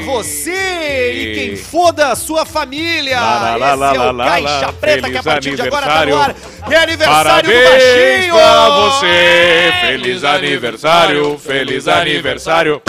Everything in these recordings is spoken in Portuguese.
foda você e quem foda a sua família. Lá, lá, lá, Esse é o Caixa. Preta que Feliz a partir de agora tá aniversário. no ar. É aniversário Parabéns do baixinho. pra você! Feliz aniversário, feliz aniversário!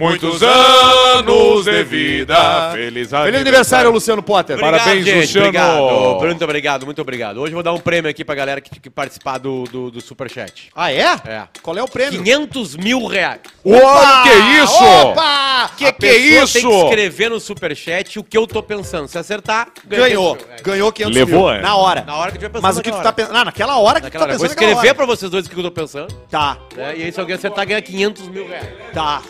Muitos anos de vida! Feliz aniversário! Feliz aniversário, Luciano Potter. Parabéns, Luciano. Obrigado, muito obrigado, muito obrigado. Hoje eu vou dar um prêmio aqui pra galera que, que participar do, do, do Superchat. Ah, é? É. Qual é o prêmio? 500 mil reais. Uau, que isso? Opa! Que A que é isso? tem que escrever no Superchat o que eu tô pensando. Se acertar, Ganhou. 500 mil. É. Ganhou 500 Levou, mil. é? Na hora. Na hora que eu tiver pensando. Mas o que tu tá pensando? Ah, naquela hora que Naquela tu tá hora. Vou pensando naquela escrever pra vocês dois o que eu tô pensando. Tá, né? E aí, se alguém acertar, ganha 500 mil reais. tá.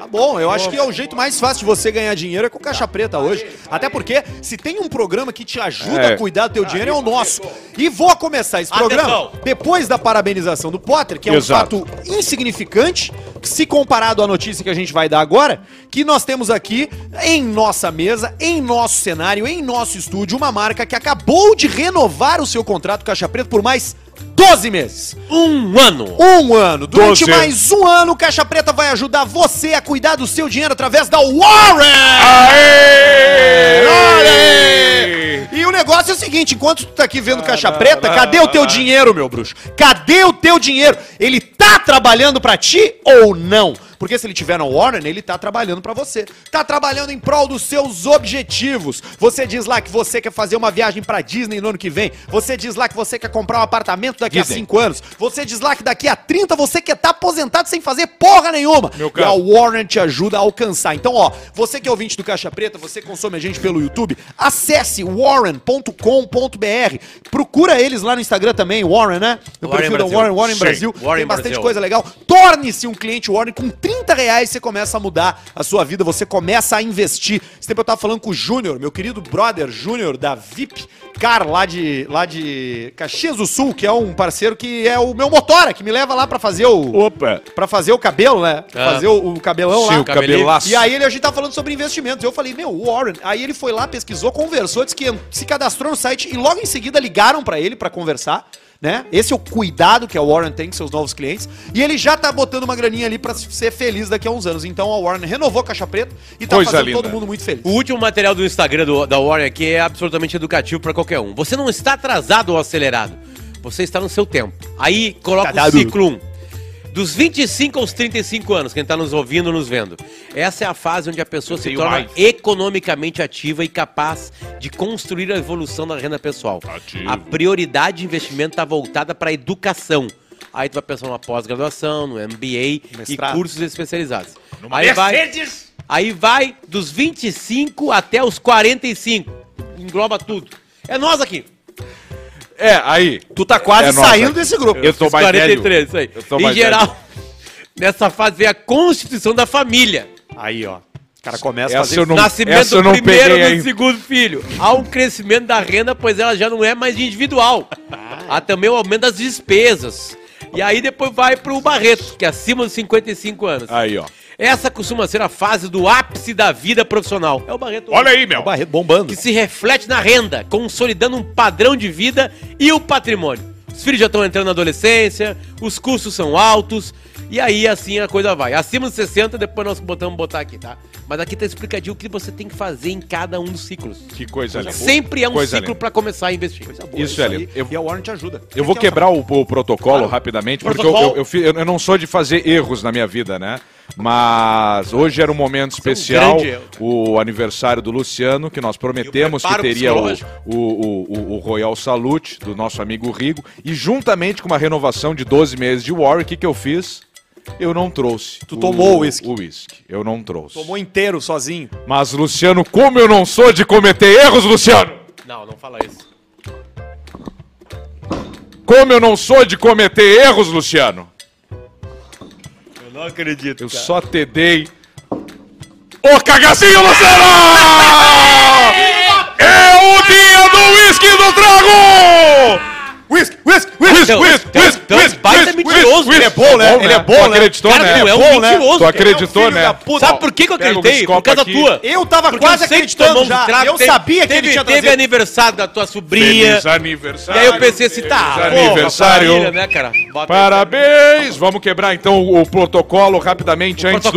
Tá bom, eu acho que é o jeito mais fácil de você ganhar dinheiro é com Caixa Preta hoje. Até porque, se tem um programa que te ajuda É. a cuidar do teu dinheiro, é o nosso. E vou começar esse programa Atenção. depois da parabenização do Potter, que é um Exato. fato insignificante, se comparado à notícia que a gente vai dar agora, que nós temos aqui em nossa mesa, em nosso cenário, em nosso estúdio, uma marca que acabou de renovar o seu contrato Caixa Preta por mais 12 meses. Um ano. Um ano. Durante Doze. mais um ano, o Caixa Preta vai ajudar você a cuidar do seu dinheiro através da Warren! Aê! Aê! E o negócio é o seguinte, enquanto tu tá aqui vendo Caixa Preta, cadê o teu dinheiro, meu bruxo? Cadê o teu dinheiro? Ele tá trabalhando pra ti ou não? Porque se ele tiver no Warren, ele tá trabalhando pra você. Tá trabalhando em prol dos seus objetivos. Você diz lá que você quer fazer uma viagem pra Disney no ano que vem. Você diz lá que você quer comprar um apartamento daqui a Disney. 5 anos. Você diz lá que daqui a 30 você quer estar aposentado sem fazer porra nenhuma. Meu e a Warren te ajuda a alcançar. Então, ó, você que é ouvinte do Caixa Preta, você consome a gente pelo YouTube, acesse warren.com.br. Procura eles lá no Instagram também, Warren, né? No Warren perfil Brasil. da Warren, Warren Brasil. Warren Tem bastante Brasil. coisa legal. Torne-se um cliente Warren com 30 reais, você começa a mudar a sua vida, você começa a investir. Esse tempo eu tava falando com o Júnior, meu querido brother Júnior da VIP Car lá de, lá de Caxias do Sul, que é um parceiro que é o meu motora, que me leva lá pra fazer o Opa! Pra fazer o cabelo, né? Ah. Fazer o, o cabelão Sim, lá. o cabelaço. E aí ele, a gente tá falando sobre investimentos. Eu falei, meu, Warren. Aí ele foi lá, pesquisou, conversou, disse que se cadastrou no site e logo em seguida ligaram pra ele pra conversar. Né? Esse é o cuidado que a Warren tem com seus novos clientes. E ele já tá botando uma graninha ali pra ser feliz daqui a uns anos. Então a Warren renovou a Caixa Preta e tá Coisa fazendo linda. todo mundo muito feliz. O último material do Instagram do- da Warren aqui é absolutamente educativo pra qualquer um. Você não está atrasado ou acelerado. Você está no seu tempo. Aí coloca Tá o ciclo 1. Dos 25 aos 35 anos, quem está nos ouvindo, nos vendo. Essa é a fase onde a pessoa se tenho torna mais. economicamente ativa e capaz de construir a evolução da renda pessoal. Ativo. A prioridade de investimento está voltada para a educação. Aí tu vai pensar numa pós-graduação, no MBA Mestrado. e cursos especializados. Numa Aí vai, Mercedes. aí vai dos 25 até os 45. Engloba tudo. É nós aqui. É, aí. Tu tá quase É, nossa. saindo desse grupo. Eu tô Os mais 43, isso aí. Em mais geral, nessa fase vem a constituição da família. Aí, ó. O cara começa a fazer não- Nascimento do primeiro e do segundo filho. Há um crescimento da renda, pois ela já não é mais individual. Há também o aumento das despesas. E aí depois vai pro Barreto, que é acima dos 55 anos. Aí, ó. Essa costuma ser a fase do ápice da vida profissional. É o Barreto. Olha aí, meu. o Barreto bombando. que se reflete na renda, consolidando um padrão de vida e o patrimônio. Os filhos já estão entrando na adolescência, os custos são altos, e aí assim a coisa vai. Acima dos 60, depois nós botamos botar aqui, tá? Mas aqui tá explicadinho o que você tem que fazer em cada um dos ciclos. Que coisa linda. Sempre é um Coisa ciclo para começar a investir. Isso é aí. lindo. Eu- E a Warren te ajuda. Eu vou quebrar o, o protocolo rapidamente, porque eu, Protocolo. eu, eu eu- eu não sou de fazer erros na minha vida, né? Mas hoje era um momento especial, grande erro. o aniversário do Luciano, que nós prometemos que teria o, o, o, o- Royal Salute do nosso amigo Rigo. E juntamente com uma renovação de 12 meses de War, o que, que eu fiz? Eu não trouxe. Tu tomou o uísque. O uísque. Eu não trouxe. Tomou inteiro sozinho. Mas, Luciano, como eu não sou de cometer erros, Luciano! Não, não fala isso. Como eu não sou de cometer erros, Luciano! Eu não acredito. Eu só te dei. Ô cagacinho, Luciano! É o dia do uísque do trago! Whisky, whisky, whisky, whisky, whisky, whisky, mentiroso. Ele é bom, né? Ele é bom, Tu né? acreditou, né? tu é um bom, né? mentiroso. Tu acreditou, né? Sabe por que, eu acreditei? Por causa tua. Eu tava quase tu acreditando já. Eu sabia que ele tinha Teve aniversário da tua sobrinha. Feliz E aniversário. aí eu pensei assim, tá, porra, aniversário. né, cara? Parabéns! Vamos quebrar então o, protocolo rapidamente antes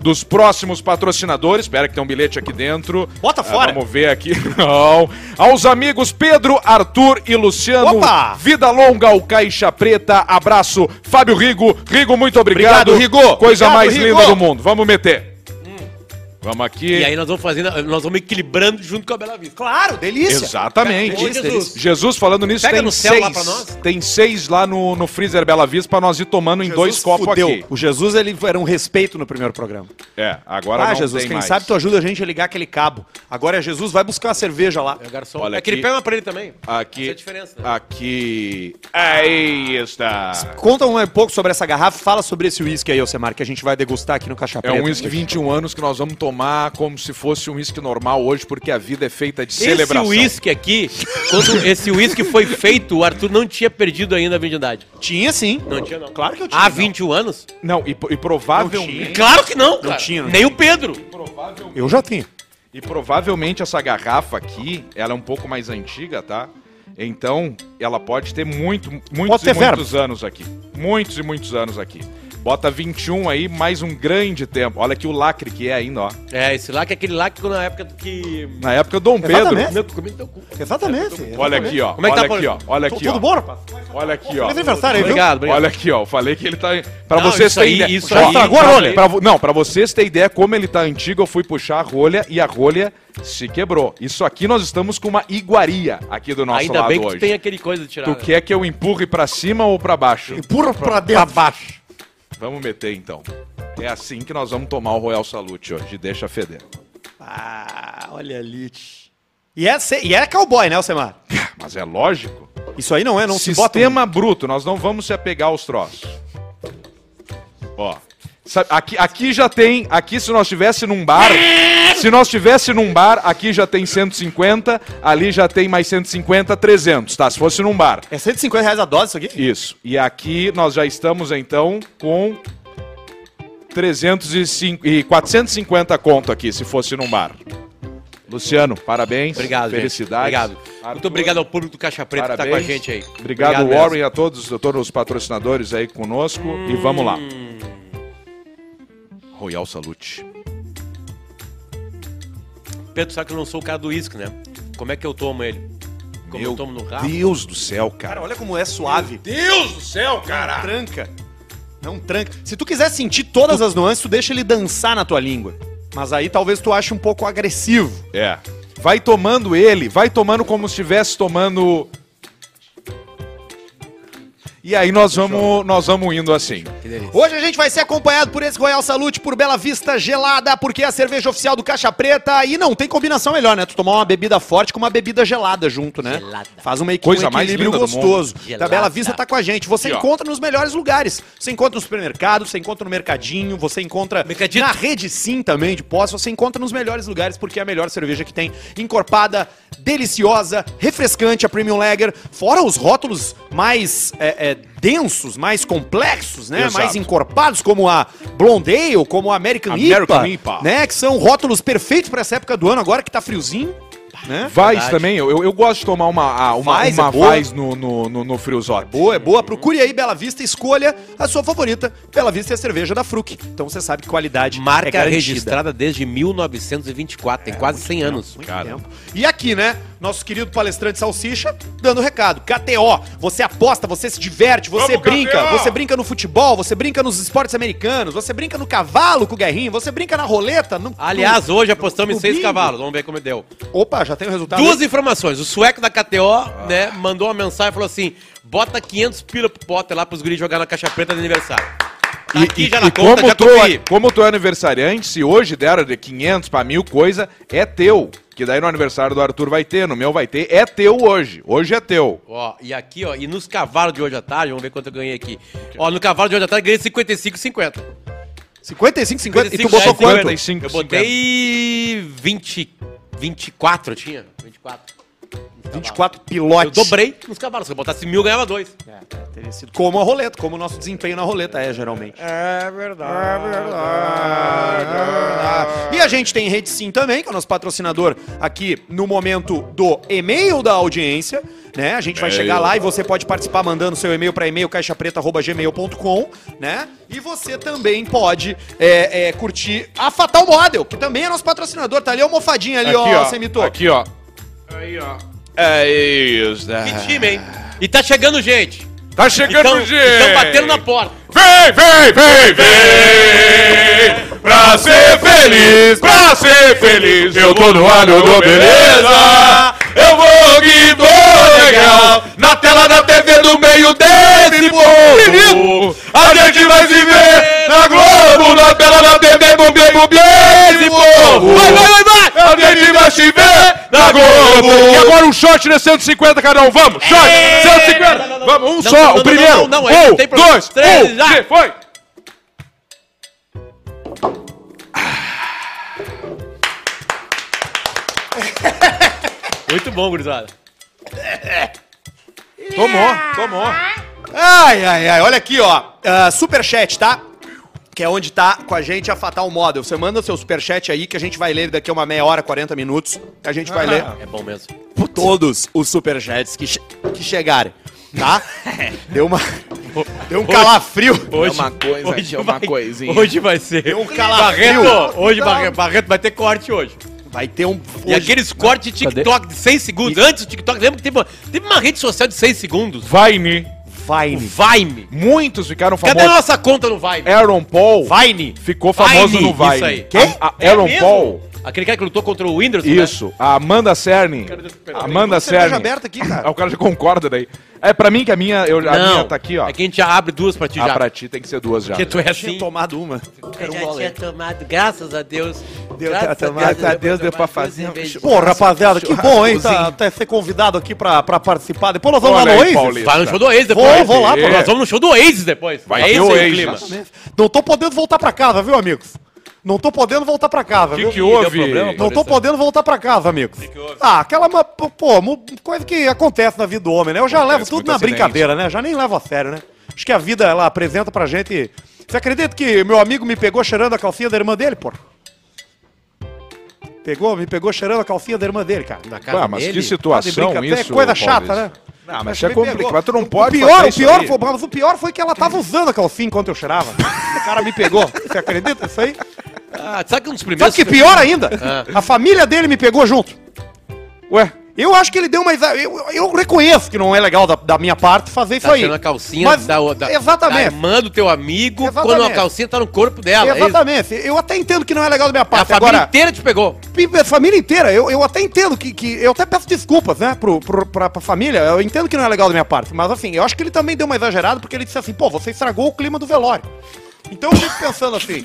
dos próximos patrocinadores. Espera que tem um bilhete aqui dentro. Bota Ah, fora. vamos ver aqui. Não. Aos amigos Pedro, Arthur e Luciano. Opa! Vida longa ao Caixa Preta. Abraço, Fábio Rigo. Rigo, muito obrigado. Obrigado, Rigo. Coisa Obrigado, mais Rigo. linda do mundo. Vamos meter. Vamos aqui. E aí nós vamos fazendo, nós vamos equilibrando junto com a Bela Vista. Claro, delícia. Exatamente. Ô, Jesus. Jesus, falando nisso, Pega tem no céu seis. lá pra nós. Tem seis lá no, no freezer Bela Vista pra nós ir tomando em dois copos fudeu. aqui. O Jesus, ele era um respeito no primeiro programa. É, agora Ah, não Jesus, tem quem mais. sabe tu ajuda a gente a ligar aquele cabo. Agora é Jesus, vai buscar uma cerveja lá. É garçom. Olha é que ele aqui. pega uma pra ele também. Aqui, Essa é a diferença, né? aqui, aí está. Conta um pouco sobre essa garrafa, fala sobre esse uísque aí, Alcemar, que a gente vai degustar aqui no Caixa É um uísque 21 anos que nós vamos tomar como se fosse um uísque normal hoje, porque a vida é feita de Esse celebração. uísque aqui, quando esse uísque foi feito, o Arthur não tinha perdido ainda a virgindade. Tinha sim. Não tinha, não. Claro que eu tinha. Há não. 21 anos? Não, e, e provavelmente, Claro que não, cara. tinha, não Nem o Pedro. Eu já tinha. e provavelmente essa garrafa aqui, ela é um pouco mais antiga, tá? Então, ela pode ter muito, muitos Pode ter e muitos anos aqui. Muitos e muitos anos aqui. Bota 21 aí, mais um grande tempo. Olha aqui o lacre que é ainda, ó. É, esse que é aquele que na época que... Na época do Dom Pedro. Exatamente. Exatamente. Olha aqui, ó. Como é que olha tá, aqui, ó. Olha Tudo aqui, ó. bom, rapaz? Olha aqui, ó. Feliz aniversário aí? Obrigado, obrigado. Olha aqui, ó. Eu falei que ele tá. Pra Não, vocês terem ideia. isso aí- estragou a isso rolha. aí- Pra vo- Não, pra vocês terem ideia como ele tá antigo, eu fui puxar a rolha e a rolha se quebrou. Isso aqui nós estamos com uma iguaria aqui do nosso Ainda lado bem que hoje. tem aquele coisa de tirar. Tu né? quer que eu empurre pra cima ou pra baixo? Empurra pra dentro. baixo. Vamos meter então. É assim que nós vamos tomar o Royal Salute hoje. Deixa feder. Ah, olha ali. E é, e é cowboy, né, Alcemar? Mas é lógico. Isso aí não é, não se bota... Sistema bruto, nós não vamos se apegar aos troços. Ó. sabe, aqui, aqui já tem. Aqui, se nós estivesse num bar. Se nós estivesse num bar, aqui já tem 150, ali já tem mais 150, 300, tá? Se fosse num bar. É 150 reais a dose isso aqui? Isso. E aqui nós já estamos então com 305 e 450 conto aqui, se fosse num bar. Luciano, parabéns. Obrigado, gente. Felicidades. Obrigado. Arthur, Muito obrigado ao público do Caixa Preta que tá com a Parabéns. gente aí. Obrigado, mesmo. Warren, a todos, a todos os patrocinadores aí conosco. E vamos lá. Royal Salute. Pedro, sabe que eu não sou o cara do uísque, né? Como é que eu tomo ele? Como Meu eu tomo no rabo? Deus do céu, Cara, cara. olha como é suave. Deus do céu, Não tranca. Não tranca. Se tu quiser sentir todas as nuances, tu deixa ele dançar na tua língua. Mas aí talvez tu ache um pouco agressivo. É. Vai tomando ele, vai tomando como se estivesse tomando. E aí nós vamos, nós vamos indo assim. Hoje a gente vai ser acompanhado por esse Royal Salute, por Bela Vista Gelada, porque é a cerveja oficial do Caixa Preta e não tem combinação melhor, né? Tu tomar uma bebida forte com uma bebida gelada junto, né? Gelada. Faz uma Coisa um mais equilíbrio do gostoso. mundo. Da Bela Vista tá com a gente. Você ó. encontra nos melhores lugares. Você encontra no supermercado, você encontra no mercadinho, você encontra Mercadito. na rede sim também de pós, você encontra nos melhores lugares porque é a melhor cerveja que tem. Encorpada, deliciosa, refrescante, a Premium Lager. Fora os rótulos mais é, é, densos, mais complexos, né? Exato. Mais encorpados, como a Blonde Ale, como a American, American IPA, IPA. né? Que são rótulos perfeitos para essa época do ano, agora que tá friozinho, né? Vais Verdade. também, eu, eu gosto de tomar uma, ah, uma, Vais, uma é boa. Vais no, no, no, no friozote. Boa, é boa. Procure aí Bela Vista e escolha a sua favorita. Bela Vista é a cerveja da Fruc. Então você sabe que qualidade é Marca garantida. registrada desde 1924, tem quase 100 anos. Muito Cara. tempo. E aqui, né? Nosso querido palestrante Salsicha dando recado. KTO, você aposta, você se diverte, você Vamos, brinca. KTO! Você brinca no futebol, você brinca nos esportes americanos, você brinca no cavalo com o Guerrinho, você brinca na roleta. No, Aliás, no- hoje apostamos em no seis bingo. cavalos, vamos ver como deu. Opa, já tem o resultado. Duas informações. O sueco da KTO, né, mandou uma mensagem e falou assim: bota 500 pila pro Potter lá pros guris jogar na caixa preta de aniversário. Tá aqui já na conta, como, já tu, conferi. como tu é aniversariante, se hoje deram de 500 pra mil coisa, é teu. Que daí no aniversário do Arthur vai ter, no meu vai ter, é teu hoje. Hoje é teu. Ó, e aqui, ó, e nos cavalos de hoje à tarde, vamos ver quanto eu ganhei aqui. Ó, no cavalo de hoje à tarde eu ganhei 55,50. 55, 50. E tu 55 botou quanto? 55, Eu botei 20, 24 eu tinha, 24. 24 Eu pilotes. dobrei nos cavalos. Se eu botasse mil, ganhava dois. Teria sido como a roleta, como o nosso desempenho na roleta é, geralmente. É verdade. É verdade. E a gente tem Rede Sim também, que é o nosso patrocinador aqui no momento do e-mail da audiência. Né? A gente vai chegar lá e você pode participar mandando seu e-mail para e-mail caixapreta.gmail.com, né? E você também pode é, é, curtir a Fatal Model, que também é nosso patrocinador. Tá ali a almofadinha ali, Aqui, ó, ó. Semito. Aqui, ó. Aí, ó. É isso. né? Que time, hein? E tá chegando gente. Tá chegando Então, gente. estão batendo na porta. Vem, vem, vem, vem! Pra ser feliz, pra ser feliz, eu tô no ar, eu dou beleza! Eu vou tô legal, na tela da TV no meio desse povo! A gente vai se ver na Globo, na tela da TV no meio desse povo! Vai, vai, vai, vai! A gente vai se ver na Globo! E agora um shot de 150 cada um, vamos! Shot! 150! Vamos, um só, o primeiro! aí um, dois, Três, um, já. foi! Muito bom, gurizada. Tomou, tomou. Ai, ai, ai. Olha aqui, ó. Ah, superchat, tá? Que é onde tá com a gente a Fatal Model. Você manda seu superchat aí que a gente vai ler daqui a uma meia hora, 40 minutos. A gente vai ler É bom mesmo. todos os superchats que, che- que chegarem, tá? Deu uma. Deu um calafrio. Hoje, uma coisa, hoje é uma vai, coisinha. Hoje vai ser. Deu um calafrio. Barreto, hoje Barreto, Barreto vai ter corte hoje. Vai ter um. E aqueles cortes de TikTok de 6 segundos. Antes do TikTok, lembra que teve uma, teve uma rede social de 6 segundos? Vine. Vine. Vime. Muitos ficaram Cadê a famosos. nossa conta no Vime? Aaron Paul Vine. ficou famoso Vine, no Vine. isso aí. Quem? A, a É Aaron mesmo? Paul. Aquele cara que lutou contra o Whindersson, Isso. A Amanda Cerny. Amanda Cerny. aberta aqui, Ah, cara. o cara já concorda daí. É pra mim que a minha, eu, né? a Não, minha tá aqui, ó. É que a gente já abre duas pra ti Ah, já. pra ti tem que ser duas já. Porque tu é Tinha assim. tomado uma. Eu já tinha tomado, graças a Deus. Deu, graças tá- graças a Deus deu pra fazer um. Pô, rapaziada, que bom, hein? Tá, tá ser convidado aqui pra, pra participar. Depois nós vamos Olha lá no aí, Oasis. Paulista. Vai no show do Oasis depois. Vou, vou lá, pô. Nós vamos no show do Oasis depois. Vai é Oasis. clima. Exatamente. Não tô podendo voltar pra casa, viu, amigos? Não tô podendo voltar pra casa, O que, viu? que houve? problema, Não tô podendo voltar pra casa, amigos. Ah, aquela, ma- pô, pô, mu- coisa que acontece na vida do homem, né? Eu já Acontece levo tudo na acidente. brincadeira, né? Já nem levo a sério, né? Acho que a vida, ela apresenta pra gente... Você acredita que meu amigo me pegou cheirando a calcinha da irmã dele, pô? Pegou, me pegou cheirando a calcinha da irmã dele, cara. Na casa Ah, mas dele. que Tá de situação isso, É coisa chata, Paulista? né? Não, mas isso é complicado. Mas tu não O pode pior, fazer o isso pior, aí. foi, mas o pior foi que ela tava usando a calcinha enquanto eu cheirava. O cara me pegou. Você acredita nisso aí? Ah, sabe que um dos Sabe primeiros... que pior ainda? Ah. A família dele me pegou junto. Ué, Eu acho que ele deu mais. Eu, eu reconheço que não é legal da, da minha parte fazer isso Tá aí. tirando a calcinha Mas- da, da, exatamente. da irmã do teu amigo Exatamente. quando a calcinha tá no corpo dela. é isso? Exatamente. Eu até entendo que não é legal da minha A parte. família Agora, inteira te pegou. a família inteira, eu, eu até entendo que, que. Eu até peço desculpas, né, pro, pro, pra, pra família. Eu entendo que não é legal da minha parte. Mas assim, eu acho que ele também deu uma exagerada porque ele disse assim, pô, você estragou o clima do velório. Então eu fico pensando assim,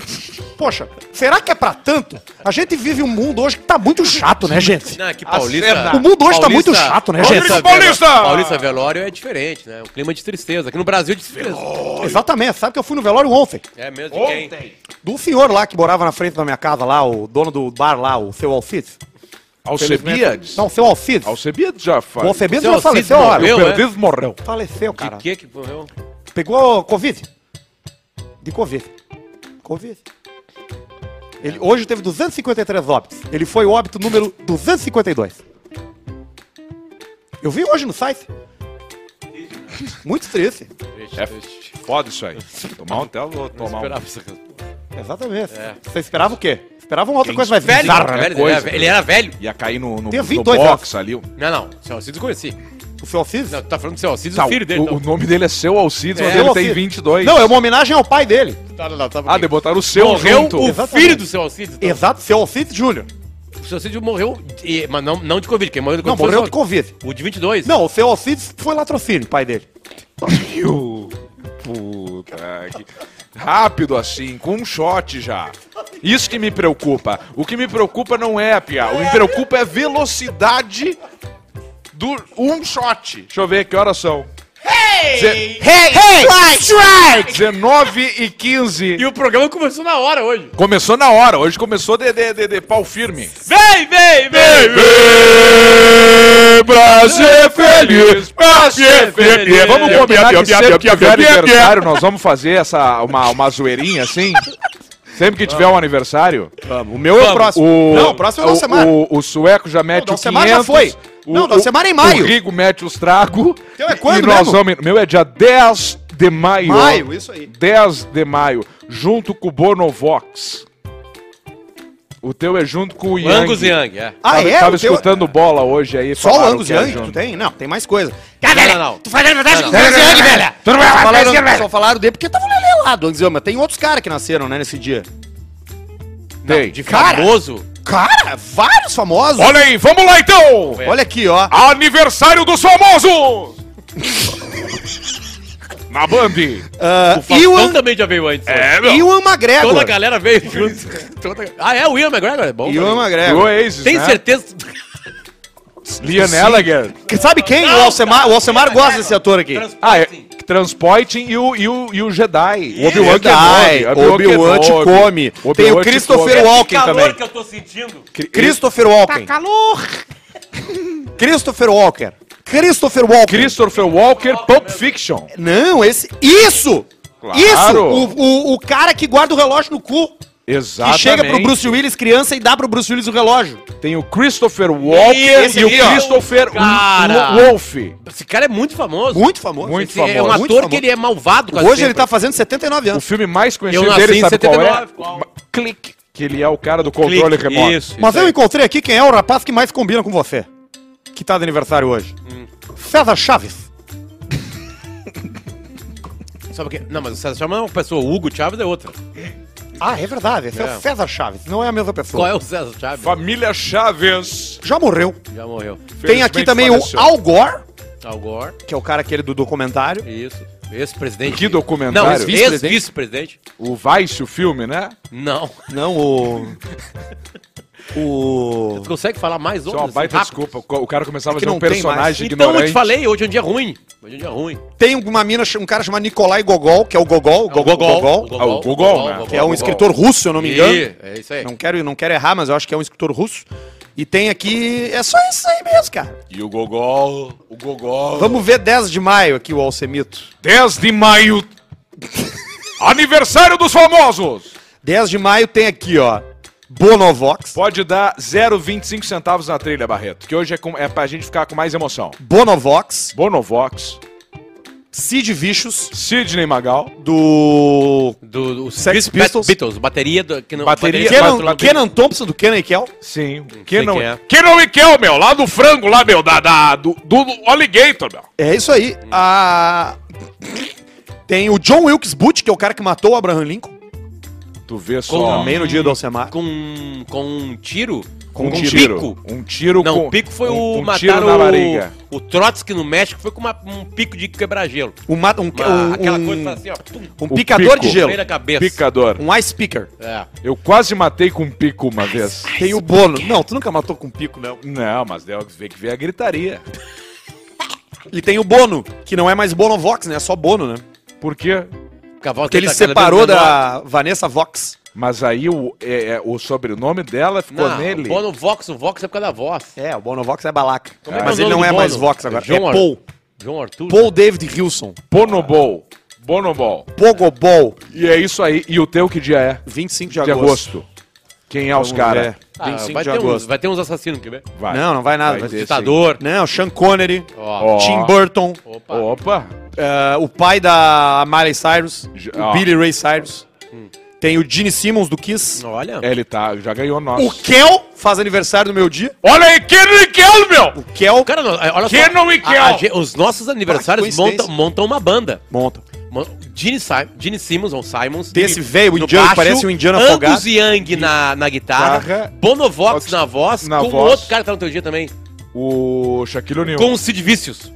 poxa, será que é pra tanto? A gente vive um mundo hoje que tá muito chato, né, gente? Não, é que Paulista... O mundo hoje tá Paulista- muito chato, né, Paulista gente? Paulista! Paulista velório é diferente, né? O clima de tristeza. Aqui no Brasil é de tristeza. Exatamente, sabe que eu fui no velório ontem. É mesmo de quem? Do senhor lá que morava na frente da minha casa lá, o dono do bar lá, o seu Alcides. Alcebiades? Não, o seu Alcides. Alcebiades já O faz. Alcides Seu já Alcides faleceu, olha. O é? Perdiz morreu. Faleceu, cara. De que que morreu? Pegou Covid. De Covid. Covid. Ele, hoje teve 253 óbitos. Ele foi o óbito número 252. Eu vi hoje no site. Muito triste. É foda isso aí. Tomar um tel, vou tomar um. Exatamente. É. Você esperava o quê? Esperava uma outra Quem coisa mais Velho, bizarra, né? velho, coisa. ele, era, ele era velho. Ia cair no, no, no 22 box ali. Não, não. Seu Alcides eu conheci. O seu Alcides? Não, tu tá falando do seu Alcides, Tá, o filho dele. o, não. o nome dele é seu Alcides, mas É, ele Seu tem Alcides. 22. Não, é uma homenagem ao pai dele. Tá, não, não, tá Ah, de botar o seu Morreu junto. o Exatamente. filho do seu Alcides. então. Exato, seu Alcides Júnior. O seu Alcides morreu, e- mas não, não de Covid. Quem morreu de Não, Covid morreu foi de Covid. o de 22. Não, o seu Alcides foi latrocínio, pai dele. Puta que... Rápido assim, com um shot já. Isso que me preocupa. O que me preocupa não é a piada. O que me preocupa é a velocidade do um shot. Deixa eu ver que horas são. Ze- Hey, hey, strike! 19 e 15. E o programa começou na hora hoje. Começou na hora, hoje começou de, de, de, de pau firme. Vem, vem, vem! pra ser feliz, pra ser feliz. Vamos combinar que sempre que tiver aniversário, nós vamos fazer essa, uma, uma zoeirinha assim? Sempre que tiver um aniversário. Vamos, o meu é o próximo. O, Não, o próximo é o Alcemar. O, o sueco já mete Não, o o Alcemar 500. já foi. O, Não, Alcemar é em maio. O Rigo mete os tragos. Então é quando e nós mesmo? vamos... Meu é dia 10 de maio. Maio, isso aí. 10 de maio. Junto com o Bonovox. O teu é junto com o Yang. Angus Young, é. Ah, tava, é? tava O teu- escutando bola hoje aí. Só o Angus era Young? junto. Tu tem? Não, tem mais coisa. Não, não, não. Tu faz aniversário Não, com o Angus Young, velho! Tu não vai falaram, velho. só falaram dele porque tava o Lele lá do Angus Young, mas tem outros caras que nasceram, né, nesse dia. Tem. De Cara. famoso. Cara, vários famosos. Olha aí, vamos lá então! Olha aqui, ó. Aniversário dos famosos! Na Band. Ah, O Faustão Iwan, também já veio antes. É, meu. Iwan McGregor. Toda a galera veio junto. Toda- Ah, é o Ian McGregor? É bom. Iwan também. McGregor. O Oasis, Tem né? certeza? Liam Gallagher. Que Sabe quem? o Alcemar, o Alcemar gosta desse ator aqui. Ah, é. Transporting e o, e o, e o Jedi. O Obi-Wan Jedi, Kenobi. Obi-Wan te come. Obi-Wan Tem o Christopher come. Walken também. que eu tô sentindo. Christopher Walken. Tá calor. Christopher Walker. Christopher Walken. Christopher Walker, Pulp Fiction. Não, esse. Isso! Claro. Isso! O, o, o cara que guarda o relógio no cu. Exatamente. Que chega pro Bruce Willis criança e dá pro Bruce Willis o relógio. Tem o Christopher Walker Esse e o ó. Christopher Cara. Wolf. Esse cara é muito famoso. Muito famoso. Muito Esse É um famoso. ator muito que famoso. ele é malvado quase Hoje ele sempre. tá fazendo 79 O anos. filme mais conhecido nasci dele, em sabe qual 79, é? qual? Clique. Que ele é o cara do controle Clique, remoto. Isso, Mas isso eu aí. encontrei aqui quem é o rapaz que mais combina com você. Que tá de aniversário hoje. Hum. César Chaves. Sabe o quê? Não, mas o César Chaves não é uma pessoa. O Hugo Chaves é outra. Ah, é verdade. Esse é, É. o César Chaves. Não é a mesma pessoa. Qual é o César Chaves? Família Chaves. Já morreu. Já morreu. Tem aqui também faleceu. o Al Gore, Al Gore. que é o cara aquele do documentário. Isso. Ex-presidente. Que documentário? Não, ex-vice-presidente. O Vice, o filme, né? Não. Não, o. O. Tu consegue falar mais é outros? uma baita rápido? desculpa. O cara começava a É que fazer um não tem personagem Então eu ignorante. te falei, hoje é um dia ruim. Hoje é um dia ruim. Tem uma mina, um cara chamado Nikolai Gogol, que é o Gogol. É o Gogol. Ah, o Gogol, né? que é um escritor russo, se eu não me engano. Ih, É isso aí. Não quero, não quero errar, mas eu acho que é um escritor russo. E tem aqui. É só isso aí mesmo, cara. E o Gogol, o Gogol. Vamos ver 10 de maio aqui o Alcemito. 10 de maio. Aniversário dos famosos. 10 de maio tem aqui, ó. Bonovox. Pode dar 0,25 centavos na trilha, Barreto. Que hoje é, com, é pra gente ficar com mais emoção. Bonovox. Bonovox, Sid Vicious. Sidney Magal, Do. Do, do Sex Beatles, Pistols. Beatles, bateria do. Que não, Bateria- bateria Kenan, Kenan Thompson, do Kenan e Kel. sim. sei Que não, quem é. não me quer, meu, lá do frango, lá, meu, da, da- do, do Alligator, meu. É isso aí. A... Tem o John Wilkes Booth, que é o cara que matou o Abraham Lincoln. Tu vê Com- só. Também no dia do Alcemar. Com, com um tiro? Com um tiro. pico? Um tiro Não, com. o pico foi um, o. um tiro na barriga. o, o Trotsky no México, foi com uma- um pico de quebra-gelo. Um, ma- um, Uma- um, aquela coisa faz assim, ó. Tum, um O picador pico. de gelo. cabeça. Picador. Um ice picker. É. Eu quase matei com um pico uma vez. Tem o Bono. Não, tu nunca matou com pico, não. Não, mas deu que ver a gritaria. E tem o Bono, que não é mais Bonovox, né? É só Bono, né? Por quê? Cavalo Porque ele tá separou da Vanessa Vox. Mas aí o, é, é, o sobrenome dela ficou Não, nele. o Bono Vox, o Vox é por causa da voz. É, o Bonovox é balaca. Como é que Mas é o ele nome não do é mais Bono? Vox agora. É João é Ar- Paul. João Arthur. Paul David Wilson. Bonobol. Bonobol. Pogobol. E é isso aí. E o teu que dia é? 25 de De agosto. agosto. Quem é os Vamos caras? ver. Ah, 25 vai, de ter uns, agosto. vai ter uns assassinos, quer ver? Vai. Não, não vai nada. Vai Vai ter, Ditador. Não, Sean Connery, Ó. Ó. Tim Burton, Opa. Opa. eh, o pai da Miley Cyrus, J- o ó. Billy Ray Cyrus. Tem o Gene Simmons do Kiss. Olha. Ele tá, já ganhou nosso. O Kel faz aniversário no meu dia. Olha aí, Kenan e Kel, meu! O Kel Cara, não, olha só. Kenan e a- Kel. a ge- os nossos aniversários Ah, que coincidência. montam, montam uma banda. monta. Gene, Sim, Gene Simmons, ou Simons. Tem no- esse velho, o no indiano, baixo, parece um indiano Angus afogado. Young na, na guitarra. Guitarra. Bonovox Vox na voz. na com voz. outro cara que tá no teu dia também. O Shaquille O'Neal. Com o Sid Vicious.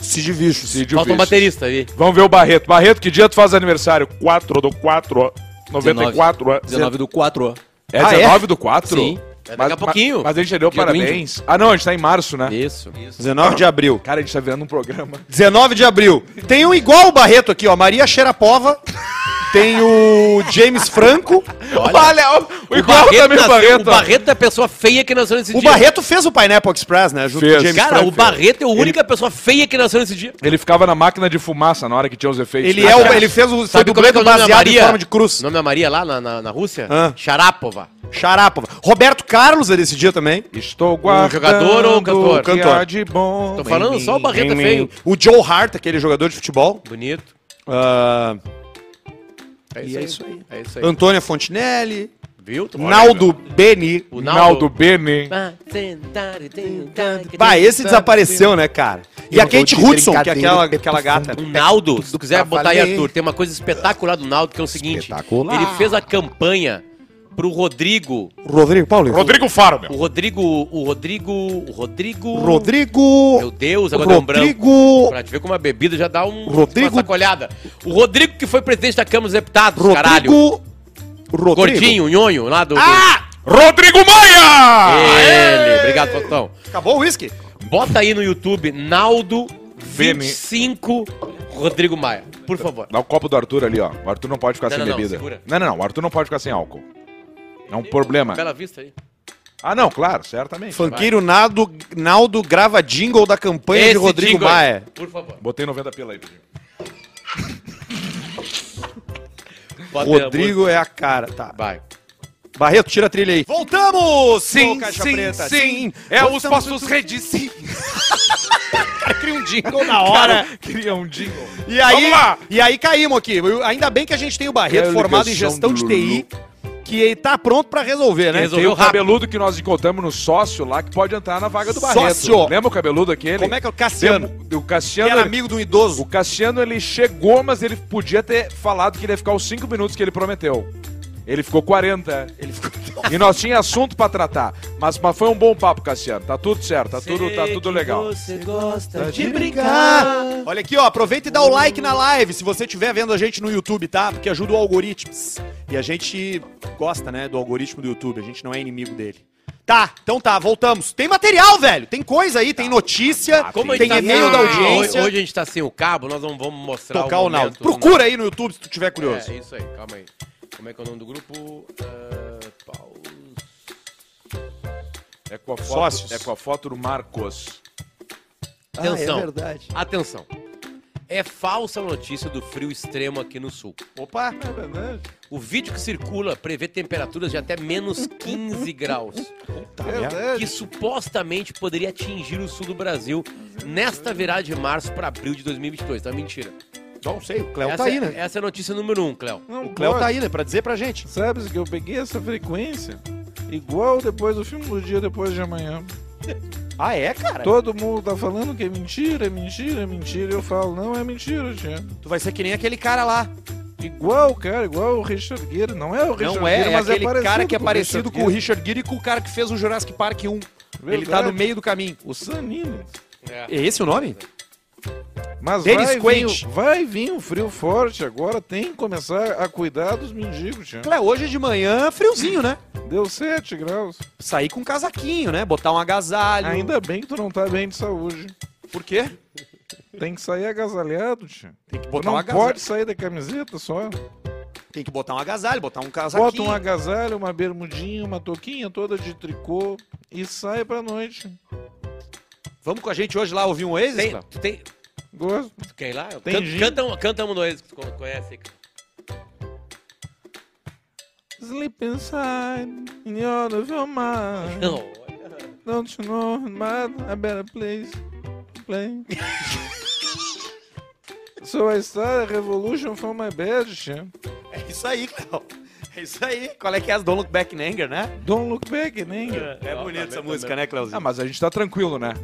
Sid Vicious. Cid Falta um baterista aí. Vamos ver o Barreto. Barreto, que dia tu faz aniversário? 4 do 4, 94. 19 do 4. É Ah, é? 19 do 4? Sim. É daqui a pouquinho. Mas, mas a gente já deu parabéns. Ah, não, a gente tá em março, né? Isso. 19 de abril. Cara, a gente tá virando um programa. 19 de abril. Tem um igual o Barreto aqui, ó. Maria Xerapova. Tem o James Franco. Olha, o, o O igual Barreto, também o nasceu- Barreto. o Barreto é a pessoa feia que nasceu nesse O dia. Barreto fez o Pineapple Express, né? Junto Fez. com o James Cara, Franco. o Barreto é a única pessoa feia que nasceu nesse dia. Ele ficava na máquina de fumaça na hora que tinha os efeitos. Ele, né? é o, ele fez o foi Sabe como dublê é que é do o nome da baseado em Maria? forma de cruz. O nome da Maria lá na, na, na Rússia? Hã? Sharapova. Xarapova. Roberto Carlos é desse dia também. Estou guardando jogador ou cantor? o que Cantor. há de bom Tô falando em só o mim, Barreto é mim. feio. O Joe Hart, aquele jogador de futebol. Bonito. Ah, É E é isso aí. É isso aí. Antônia Fontinelli. Viu? Naldo Beni. O Naldo Bene. Bah, esse desapareceu, né, cara? E a Kate Hudson, que é aquela, aquela gata. O Naldo, se tu quiser Tá botar aí. Arthur, tem uma coisa espetacular do Naldo, que é o seguinte. Espetacular. Ele fez a campanha pro Rodrigo. Rodrigo Paulo. Rodrigo Faro, meu. O Rodrigo. O Rodrigo. O Rodrigo. Rodrigo. Meu Deus, agora deu um branco. Rodrigo. Pra te ver como a bebida já dá um, Rodrigo- uma sacolhada. O Rodrigo que foi presidente da Câmara dos Deputados, caralho. Rodrigo. Rodrigo. Gordinho, nhonho, lá do... Ah! Rodrigo Maia! Ele, obrigado, Faustão. Acabou o uísque? Bota aí no YouTube, Naldo Vene. 25 Rodrigo Maia, por favor. Dá o copo do Arthur ali, ó. O Arthur não pode ficar Não, sem não, bebida. Não, não, não. O Arthur não pode ficar sem álcool. É um problema. Bela vista aí. Ah, não, claro, certamente. Funkeiro Naldo, Naldo grava jingle da campanha de Esse Rodrigo jingle aí, Maia. Por favor. Botei 90 pila aí, Pedrinho. Bota aí a Rodrigo é a cara, tá. Vai. Barreto, tira a trilha aí. Voltamos! Sim, Ô, Caixa sim, Preta. sim. É Voltamos. os passos redes, sim. Cria um jingle na hora. Queria um jingle. E aí, Vamos lá. e aí caímos aqui. Ainda bem que a gente tem o Barreto É formado em ligação gestão do de TI, que ele tá pronto pra resolver, né? Resolveu Tem o rápido. cabeludo que nós encontramos no sócio lá, que pode entrar na vaga do Barreto. Sócio. Lembra o cabeludo aquele? Como é que é o Cassiano? O Que Cassiano, era ele- amigo de um idoso. o Cassiano, ele chegou, mas ele podia ter falado que ele ia ficar os 5 minutos que ele prometeu. Ele ficou 40. Ele ficou... E nós tinha assunto pra tratar. Mas, mas foi um bom papo, Cassiano. Tá tudo certo, tá tudo, tá tudo legal. Você gosta de brincar. Olha aqui, ó, aproveita e dá o like na live se você estiver vendo a gente no YouTube, tá? Porque ajuda o algoritmo. E a gente gosta, né, do algoritmo do YouTube, a gente não é inimigo dele. Tá, então tá, voltamos. Tem material, velho. Tem coisa aí, tem notícia, Como a tem tá e-mail sem- da audiência. Hoje, hoje a gente tá sem o cabo, nós não vamos mostrar tocar o Naldo. momento- Procura aí no YouTube se tu tiver curioso. É, isso aí, calma aí. Como é que é o nome do grupo? Uh, paus... É com a foto, Sócios. é com a foto do Marcos. Atenção. Ah, é verdade. Atenção. É falsa a notícia do frio extremo aqui no sul. Opa, É verdade. O vídeo que circula prevê temperaturas de até menos 15 graus, É que supostamente poderia atingir o sul do Brasil nesta virada de março para abril de 2022. Tá mentira. Não sei, o Cléo essa, tá aí, é, né? essa é a notícia número um, Cléo. Não O Cléo pode. tá aí, né, pra dizer pra gente. Sabes que eu peguei essa frequência igual depois do filme do dia depois de amanhã. Ah, é, cara? Todo mundo tá falando que é mentira, é mentira, é mentira. Eu falo, não é mentira, tia. Tu vai ser que nem aquele cara lá. Igual, cara, igual o Richard Gere. Não é o Richard Não é, Gere, é mas aquele é parecido cara que é com o parecido Richard com o. Richard Gere e com o cara que fez o Jurassic Park 1. Ele tá Verdade. no meio do caminho. O Sanini. É esse o nome? Mas Dennis vai vir, vai vir um frio forte agora. Tem que começar a cuidar dos mendigos, tia. Cléo, hoje de manhã, friozinho, né? Deu 7 graus. Sair com um casaquinho, né? Botar um agasalho. Ainda bem que tu não tá bem de saúde. Por quê? Tem que sair agasalhado, tia. Tem que Tu botar um não agasalho. pode sair da camiseta só. Tem que botar um agasalho, botar um casaquinho. Bota um agasalho, uma bermudinha, uma touquinha toda de tricô e sai pra noite. Vamos com a gente hoje lá ouvir um Oasis, Tem, tu, tem, Gosto. tu quer ir lá? Tem Canta, gin? canta, um- canta um dois que tu conhece. Sleep inside in your of your mind. Não, Don't you know man, a better place to play? so I start a revolution for my bed. É isso aí, Cléo. É isso aí. Qual é que é as Don't Look Back in Anger, né? Don't look back in anger. É Não, bonita essa música, também. né, Cléozinho? Ah, mas a gente tá tranquilo, né?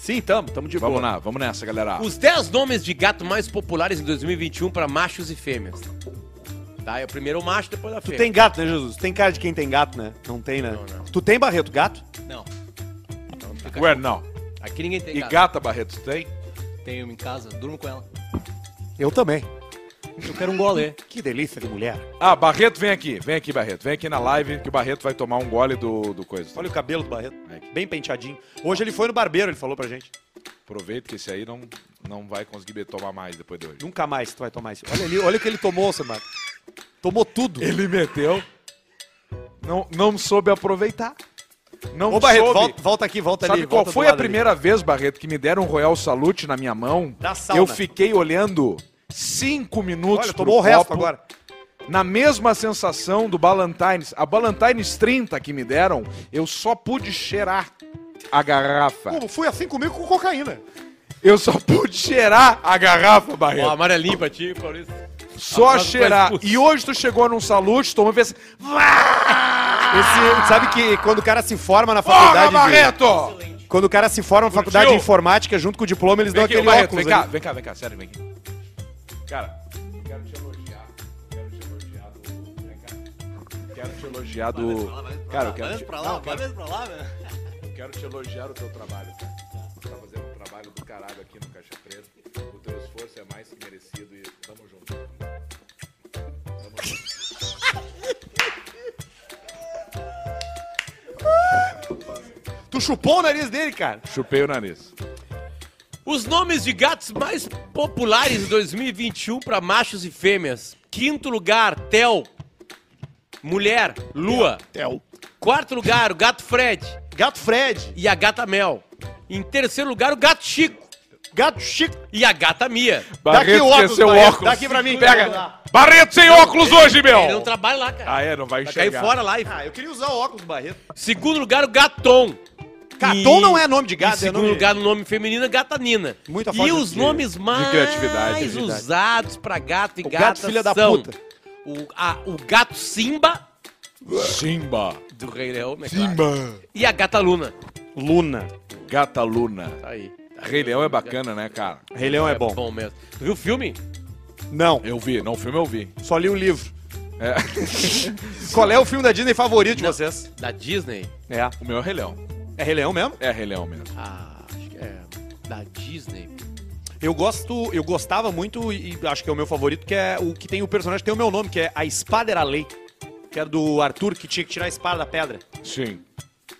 Não. Sim, tamo, tamo de Vamos boa. lá, vamos nessa, galera. Os 10 nomes de gato mais populares em 2021 para machos e fêmeas. Tá, é o primeiro o macho, depois a Tu fêmea. tem gato, né, Jesus? Tem cara de quem tem gato, né? Não tem, né? Não, não. Tu tem, Barreto, gato? Não, Ué, não. Aqui ninguém tem E gato. gata, Barreto, tu tem? tenho em casa, durmo com ela. Eu também. Eu quero um gole. Que delícia de mulher. Ah, Barreto, vem aqui. Vem aqui, Barreto. Vem aqui na live que o Barreto vai tomar um gole do, do coisa. Olha o cabelo do Barreto. Bem penteadinho. Hoje ele foi no barbeiro, ele falou pra gente. Aproveita que esse aí não, não vai conseguir tomar mais depois de hoje. Nunca mais tu vai tomar isso. Olha ali, olha o que ele tomou, Samar. Tomou tudo. Ele meteu. Não, não soube aproveitar. Não Ô, Barreto, soube. volta, volta aqui, volta Sabe ali. qual volta do foi a lado ali. primeira vez, Barreto, que me deram um Royal Salute na minha mão? Da sauna. Eu fiquei olhando cinco minutos Olha, pro tomou o resto copo, agora. Na mesma sensação do Ballantines. A Ballantines 30 que me deram, eu só pude cheirar a garrafa. Como fui assim comigo com cocaína. Eu só pude cheirar a garrafa, Ó, Barreto. amarelinho pra ti, Maurício. Só abraço cheirar. E hoje tu chegou num salute, tomou e fez... Esse, sabe que quando o cara se forma na Porra, faculdade. de- Barreto! quando o cara se forma na faculdade de informática, junto com o diploma, eles Vem dão aqui, aquele Barreto, óculos. vem cá, ali. vem cá, vem cá, sério, vem aqui. Cara, eu quero te elogiar. Quero te elogiar do. Vem cá. Quero te elogiar do. Cara, eu quero te. Pra lá, velho. eu quero te elogiar o teu trabalho, cara. Tu tá fazendo um trabalho do caralho aqui no Caixa Preta. O teu esforço é mais que merecido e tamo junto. Tamo junto. Tu chupou o nariz dele, cara. Chupei o nariz. Os nomes de gatos mais populares de 2021 para machos e fêmeas. Quinto lugar, Tel. Mulher, Lua. Tel. Quarto lugar, o gato Fred Gato Fred. e a gata Mel. Em terceiro lugar, o gato Chico Gato Chico. e a gata Mia. Barreto o óculos, Barreto. óculos. Dá aqui pra mim. Pega. Barreto sem óculos hoje, meu! Ele não trabalha lá, cara. Ah, é? Não vai Vai cair enxergar. fora lá. E... Ah, eu queria usar o óculos do Barreto. Segundo lugar, o Gatom. Gatom E- não é nome de gato, Em é segundo nome- lugar, no nome feminino, é Gata Nina. Muita e falta os de- nomes mais criatividade, criatividade. usados pra gato e O gata gato filha da são puta. O, a- o gato Simba, Simba. do Rei Leão, né, claro. E a gata Luna. Luna. Gata Luna. Tá aí. Rei Leão é bacana, né, cara? Rei Leão é bom. bom mesmo. Tu viu o filme? Não, Eu vi, não, o filme eu vi. só li o livro. É. Qual é o filme da Disney favorito de vocês? Da Disney? É. O meu é Rei Leão. É Rei Leão mesmo? É Rei Leão mesmo. Ah, acho que é. Da Disney. Eu gosto, eu gostava muito e acho que é o meu favorito, que é o que tem o personagem que tem o meu nome, que é A Espada Era Lei. Que era do Arthur, que tinha que tirar a espada da pedra. Sim.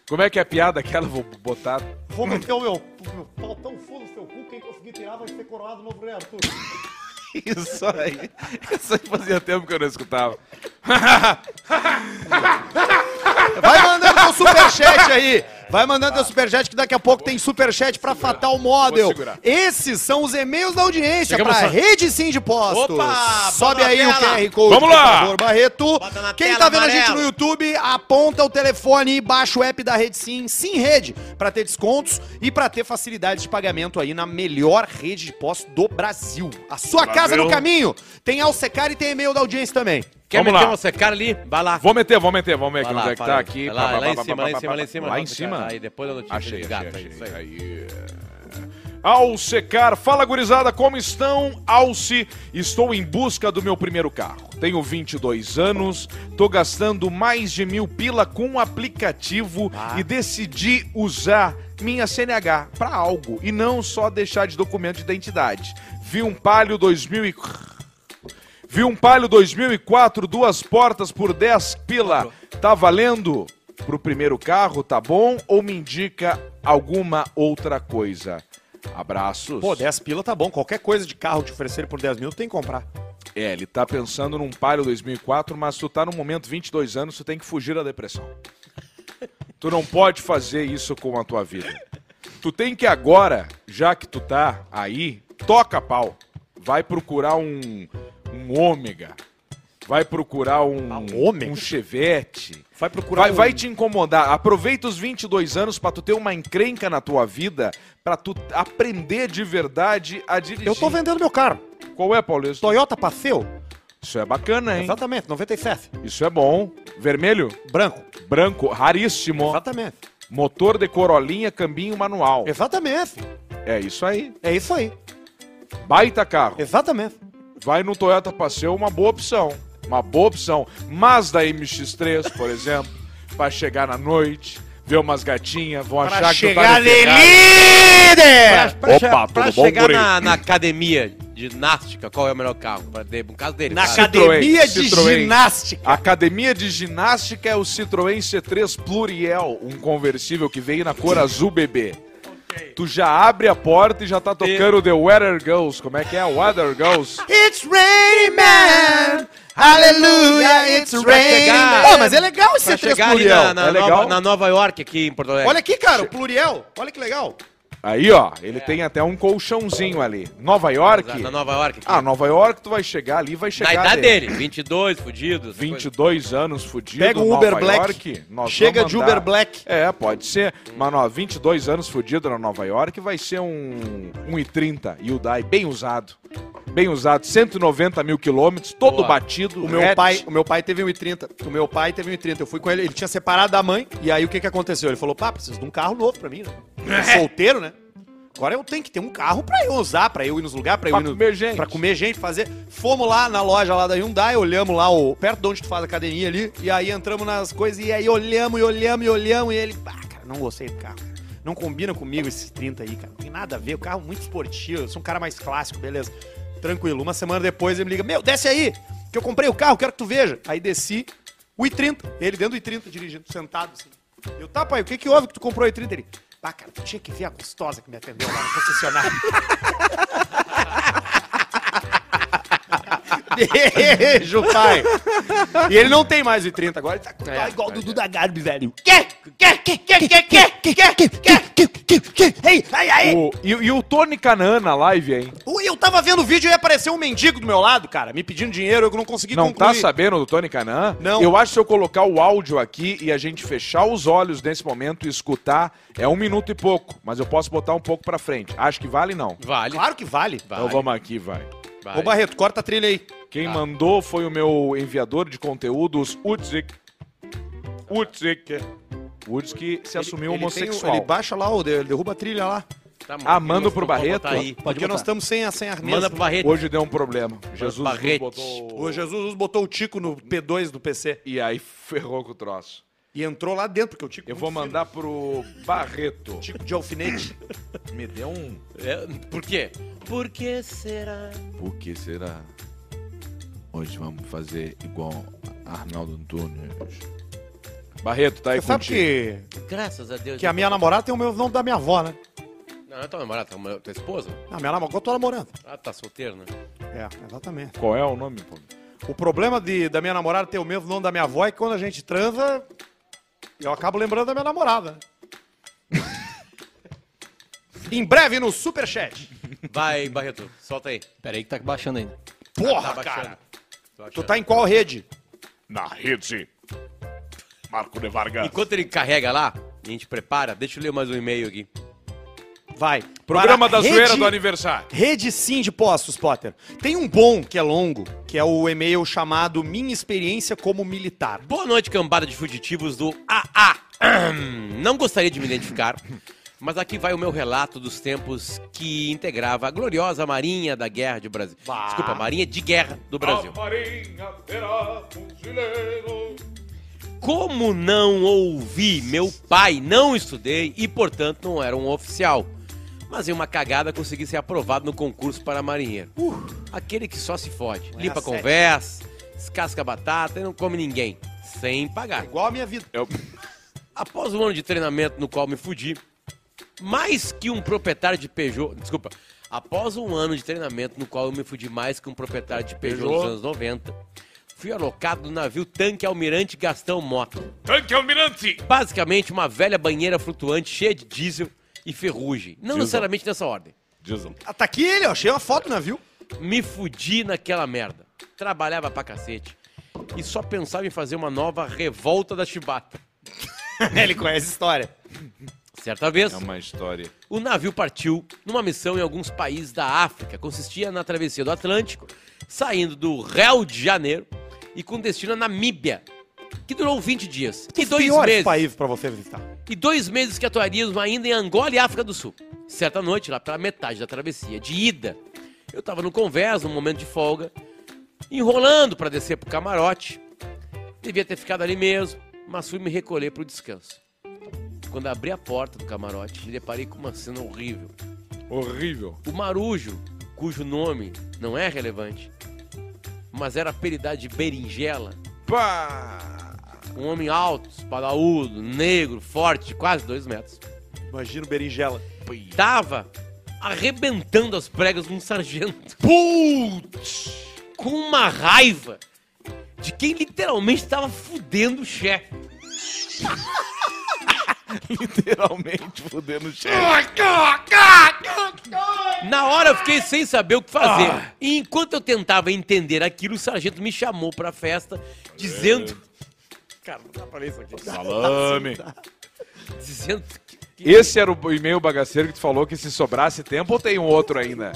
Como é que é a piada aquela? Vou botar. Vou meter o meu, meu pau tão fundo no seu cu, quem conseguir tirar vai ser coroado novo rei, Arthur. Isso aí. Isso aí fazia tempo que eu não escutava. Vai mandando teu superchat aí. Vai mandando teu superchat que daqui a pouco tem superchat pra Fatal Model. Esses são os e-mails da audiência Chegamos pra a- Rede Sim de Postos. Opa, Sobe aí o. QR Code Vamos lá. Barreto. Quem tela, tá vendo a amarelo. gente no YouTube, aponta o telefone e baixa o app da Rede Sim, Sim Rede, pra ter descontos e pra ter facilidade de pagamento aí na melhor rede de postos do Brasil. A sua casa no caminho. Tem Alsecar e tem e-mail da audiência também. Quer Vamos meter lá. uma secar ali? Vai lá. Vou meter, vou meter, vamos ver aqui lá, onde é que tá aí. aqui. Vai lá, Pá, lá pá, em cima, pá, lá em cima, lá em cima. Lá em cima? Aí depois da notícia Achei, do achei, gato aí, achei. isso aí. Ao secar, fala gurizada, como estão? Alce, estou em busca do meu primeiro carro. Tenho 22 anos, tô gastando mais de mil pila com um aplicativo e decidi usar minha CNH para algo e não só deixar de documento de identidade. Vi um Palio 2000 e... Vi um Palio 2004, duas portas por 10 pila. Tá valendo? Pro primeiro carro, tá bom? Ou me indica alguma outra coisa? Abraços. Pô, 10 pila tá bom. Qualquer coisa de carro te oferecer por 10 mil, tu tem que comprar. É, ele tá pensando num Palio 2004, mas tu tá no momento 22 anos, tu tem que fugir da depressão. Tu não pode fazer isso com a tua vida. Tu tem que agora, já que tu tá aí, toca pau. Vai procurar um, um ômega. Vai procurar um, Ah, ômega? um chevette. Vai procurar Vai, um- vai te incomodar. Aproveita os 22 anos pra tu ter uma encrenca na tua vida, pra tu aprender de verdade a dirigir. Eu tô vendendo meu carro. Qual é, Paulista? Toyota Passeo. Isso é bacana, hein? Exatamente, 97. Isso é bom. Vermelho? Branco. Branco, raríssimo. Exatamente. Motor de corolinha, cambinho manual. Exatamente. É isso aí. É isso aí. Baita carro. Exatamente. Vai no Toyota Passeio, uma boa opção. Uma boa opção. Mazda MX-3, por exemplo, pra chegar na noite, ver umas gatinhas, vão achar que tu tá chegar de de Ferrari. líder! Pra, Opa, che- pra tudo bom, chegar na, na academia de ginástica, qual é o melhor carro? Pra ter, no caso dele. Na claro. academia de Citroën. ginástica. A Academia de Ginástica é o Citroën C3 Pluriel, um conversível que veio na cor azul bebê. Tu já abre a porta e já tá tocando The Weather Girls. Como é que é? Weather Girls. It's raining man. Hallelujah, it's raining man. Pô, mas é legal esse Pra C3 chegar ali Pluriel. na, na É legal? Nova, na Nova York, aqui em Porto Alegre. Olha aqui, cara, o Pluriel. Olha que legal. Aí, ó, ele tem até um colchãozinho ali. Nova York? Na Nova York. Aqui. Ah, Nova York, tu vai chegar ali, vai Na chegar idade dele. dele, 22, fudido. essa coisa. 22 anos fudido, Pega um Nova Uber Black. York, nós Chega vamos de Uber Black. É, pode ser. Mano, ó, 22 anos fudido na Nova York vai ser um 1,30 Hyundai, bem usado. Bem usado, 190 mil quilômetros, todo Boa. batido. O meu, hatch. pai, o meu pai teve 1,30. O meu pai teve 1,30. Eu fui com ele, ele tinha separado da mãe. E aí o que que aconteceu? Ele falou: pá, preciso de um carro novo pra mim, né? Solteiro, né? Agora eu tenho que ter um carro pra eu usar, pra eu ir nos lugares, pra eu Pra ir no, comer gente. Pra comer gente, fazer. Fomos lá na loja lá da Hyundai, olhamos lá, o, perto de onde tu faz a academia ali, e aí entramos nas coisas, e aí olhamos e olhamos e olhamos, e ele, pá, cara, não gostei do carro. Não combina comigo esses 30 aí, cara. Não tem nada a ver. O carro é muito esportivo, eu sou um cara mais clássico, beleza. Tranquilo. Uma semana depois ele me liga: Meu, desce aí, que eu comprei o carro, quero que tu veja. Aí desci, o i30, ele dentro do i30 dirigindo, sentado assim. Eu, tá, pai, o que que houve que tu comprou o i30? Ele, pá, cara, tu tinha que ver a gostosa que me atendeu lá no concessionário. Beijo, pai. E ele não tem mais o i30 agora, ele tá É, igual o Dudu da Garbi, velho. Quê? Quê? Quê? Quê? Quê? Quê? Quê? Quê? Quê? Quê? Ei, ai, ai. O- e, e o Tony Canan na live, hein? Ui, Eu tava vendo o vídeo e apareceu um mendigo do meu lado, cara, me pedindo dinheiro, eu não consegui Não tá concluir. sabendo do Tony Canan? Não. Eu acho que se eu colocar o áudio aqui e a gente fechar os olhos nesse momento e escutar, é um minuto e pouco. Mas eu posso botar um pouco pra frente. Acho que vale, não. Vale. Claro que vale. Vale. Então vamos aqui, vai. Vale. Ô, Barreto, corta a trilha aí. Quem Tá. mandou foi o meu enviador de conteúdos, Udzik. Udzik. Udzik se assumiu Ele tem o- homossexual. ele baixa lá, ele derruba a trilha lá. Tá, Ah, manda pro Barreto? botar Aí. Porque nós estamos sem a, sem a mesa. Manda pro Barreto. Hoje deu um problema. Jesus botou... O Jesus botou o Tico no P2 do PC E aí ferrou com o troço. E entrou lá dentro, porque o Tico... Eu vou mandar pro Barreto. Tico de alfinete. Me deu um... É, por quê? Por que será? Por que será? Hoje vamos fazer igual Arnaldo Antunes. Barreto, tá aí Você sabe contigo. que, Graças a Deus. que a minha namorada tem o meu nome da minha avó, né? Não, não é tua namorada, tua, tua esposa? A minha namorada, eu tô namorando. Ah, tá solteiro, né? É, exatamente. Qual é o nome, pô? O problema de, da minha namorada ter o mesmo nome da minha avó é que quando a gente transa, eu acabo lembrando da minha namorada. em breve no Superchat. Vai, Barreto, solta aí. Pera aí que tá baixando ainda. Porra, Tá cara. baixando. Tu tá em qual rede? Na rede. Marco de Vargas. Enquanto ele carrega lá, e a gente prepara, deixa eu ler mais um e-mail aqui. Vai. Programa da rede- zoeira do aniversário. Rede Sim de Postos, Potter. Tem um bom que é longo, que é o e-mail chamado Minha Experiência como Militar. Boa noite, cambada de fugitivos do AA. Não gostaria de me identificar, mas aqui vai o meu relato dos tempos que integrava a gloriosa Marinha da Guerra de Brasil. Bah. Desculpa, Marinha de Guerra do Brasil. Marinha terá fuzileiro. Como não ouvi, meu pai não estudei e, portanto, não era um oficial. Mas em uma cagada consegui ser aprovado no concurso para marinheiro. Aquele que só se fode. É Limpa a sete. conversa, descasca batata e não come ninguém. Sem pagar. Igual a minha vida. Eu... Após um ano de treinamento no qual me fudi, mais que um proprietário de Peugeot. Desculpa. Após um ano de treinamento no qual eu me fudi mais que um proprietário de Peugeot, Peugeot. nos anos 90, fui alocado no navio Tanque Almirante Gastão Mota. Tanque Almirante. Basicamente, uma velha banheira flutuante cheia de diesel e ferrugem. Não necessariamente nessa ordem. Diesel. Ah, tá aqui ele, ó. Achei uma foto, né, viu? Me fudi naquela merda. Trabalhava pra cacete. E só pensava em fazer uma nova revolta da chibata. ele conhece a história. Certa vez, É uma história. o navio partiu numa missão em alguns países da África. Consistia na travessia do Atlântico, saindo do Rio de Janeiro e com destino à Namíbia, que durou 20 dias. E dois meses. países pra você visitar. E dois meses que atuaríamos ainda em Angola e África do Sul. Certa noite, lá pela metade da travessia, de ida, eu tava no convés, num momento de folga, enrolando para descer pro camarote. Devia ter ficado ali mesmo, mas fui me recolher pro descanso. Quando abri a porta do camarote, me deparei com uma cena horrível. Horrível. O marujo, cujo nome não é relevante, mas era apelidado de Berinjela, Pá! Um homem alto, espadaúdo, negro, forte, de quase dois metros, Imagina o berinjela. tava arrebentando as pregas num sargento. Putz! com uma raiva de quem literalmente estava fudendo o chefe. Literalmente fudendo o chefe. Na hora eu fiquei sem saber o que fazer. E enquanto eu tentava entender aquilo, o sargento me chamou pra festa, dizendo. Cara, não dá pra ler isso aqui. Salame. Dizendo que. que- Esse era o e-mail bagaceiro que tu falou que se sobrasse tempo ou tem um outro ainda?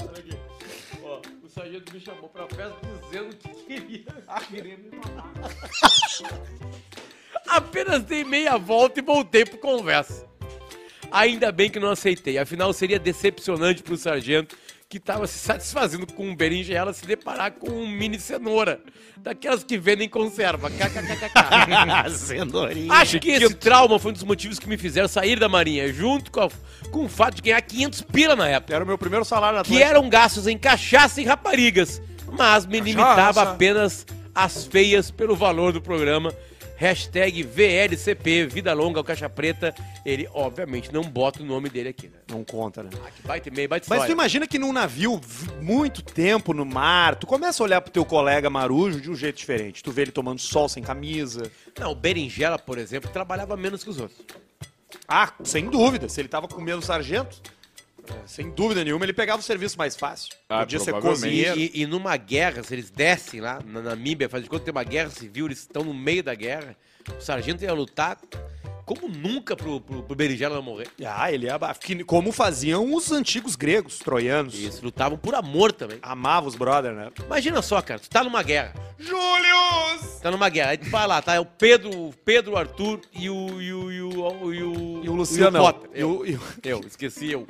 ó, o sargento me chamou pra festa dizendo que queria, queria me matar. Apenas dei meia volta e voltei pro conversa. Ainda bem que não aceitei, afinal seria decepcionante pro sargento que tava se satisfazendo com um berinjela se deparar com um mini cenoura, daquelas que vendem conserva. KKKKK. Cenourinha. Acho que esse trauma foi um dos motivos que me fizeram sair da marinha, junto com, a- com o fato de ganhar 500 pila na época Era o meu primeiro salário na que eram gastos em cachaça e raparigas, mas me limitava apenas às feias pelo valor do programa. Hashtag VLCP, Vida Longa, o Caixa Preta. Ele, obviamente, não bota o nome dele aqui, né? Não conta, né? Ah, que baita e-mail, baita Mas tu imagina que num navio, muito tempo no mar, tu começa a olhar pro teu colega marujo de um jeito diferente. Tu vê ele tomando sol sem camisa. Não, o Berinjela, por exemplo, trabalhava menos que os outros. Ah, sem dúvida. Se ele tava com medo do sargento, sem dúvida nenhuma, ele pegava o serviço mais fácil. Ah, Podia ser. E, cozinheiro. e- e numa guerra, se eles descem lá na Namíbia, faz de conta que tem uma guerra civil, eles estão no meio da guerra, o sargento ia lutar como nunca pro, pro, pro Berinjela não morrer. Ah, ele ia... que- Como faziam os antigos gregos, troianos. Eles lutavam por amor também. Amavam os brother, né? Imagina só, cara, tu tá numa guerra. Július! Tá numa guerra. Aí tu vai lá, tá? É o Pedro, o Pedro, o Arthur e o. E o, e o, e o, E o Lucianão. Potter. E Eu, o, e o- eu, esqueci eu.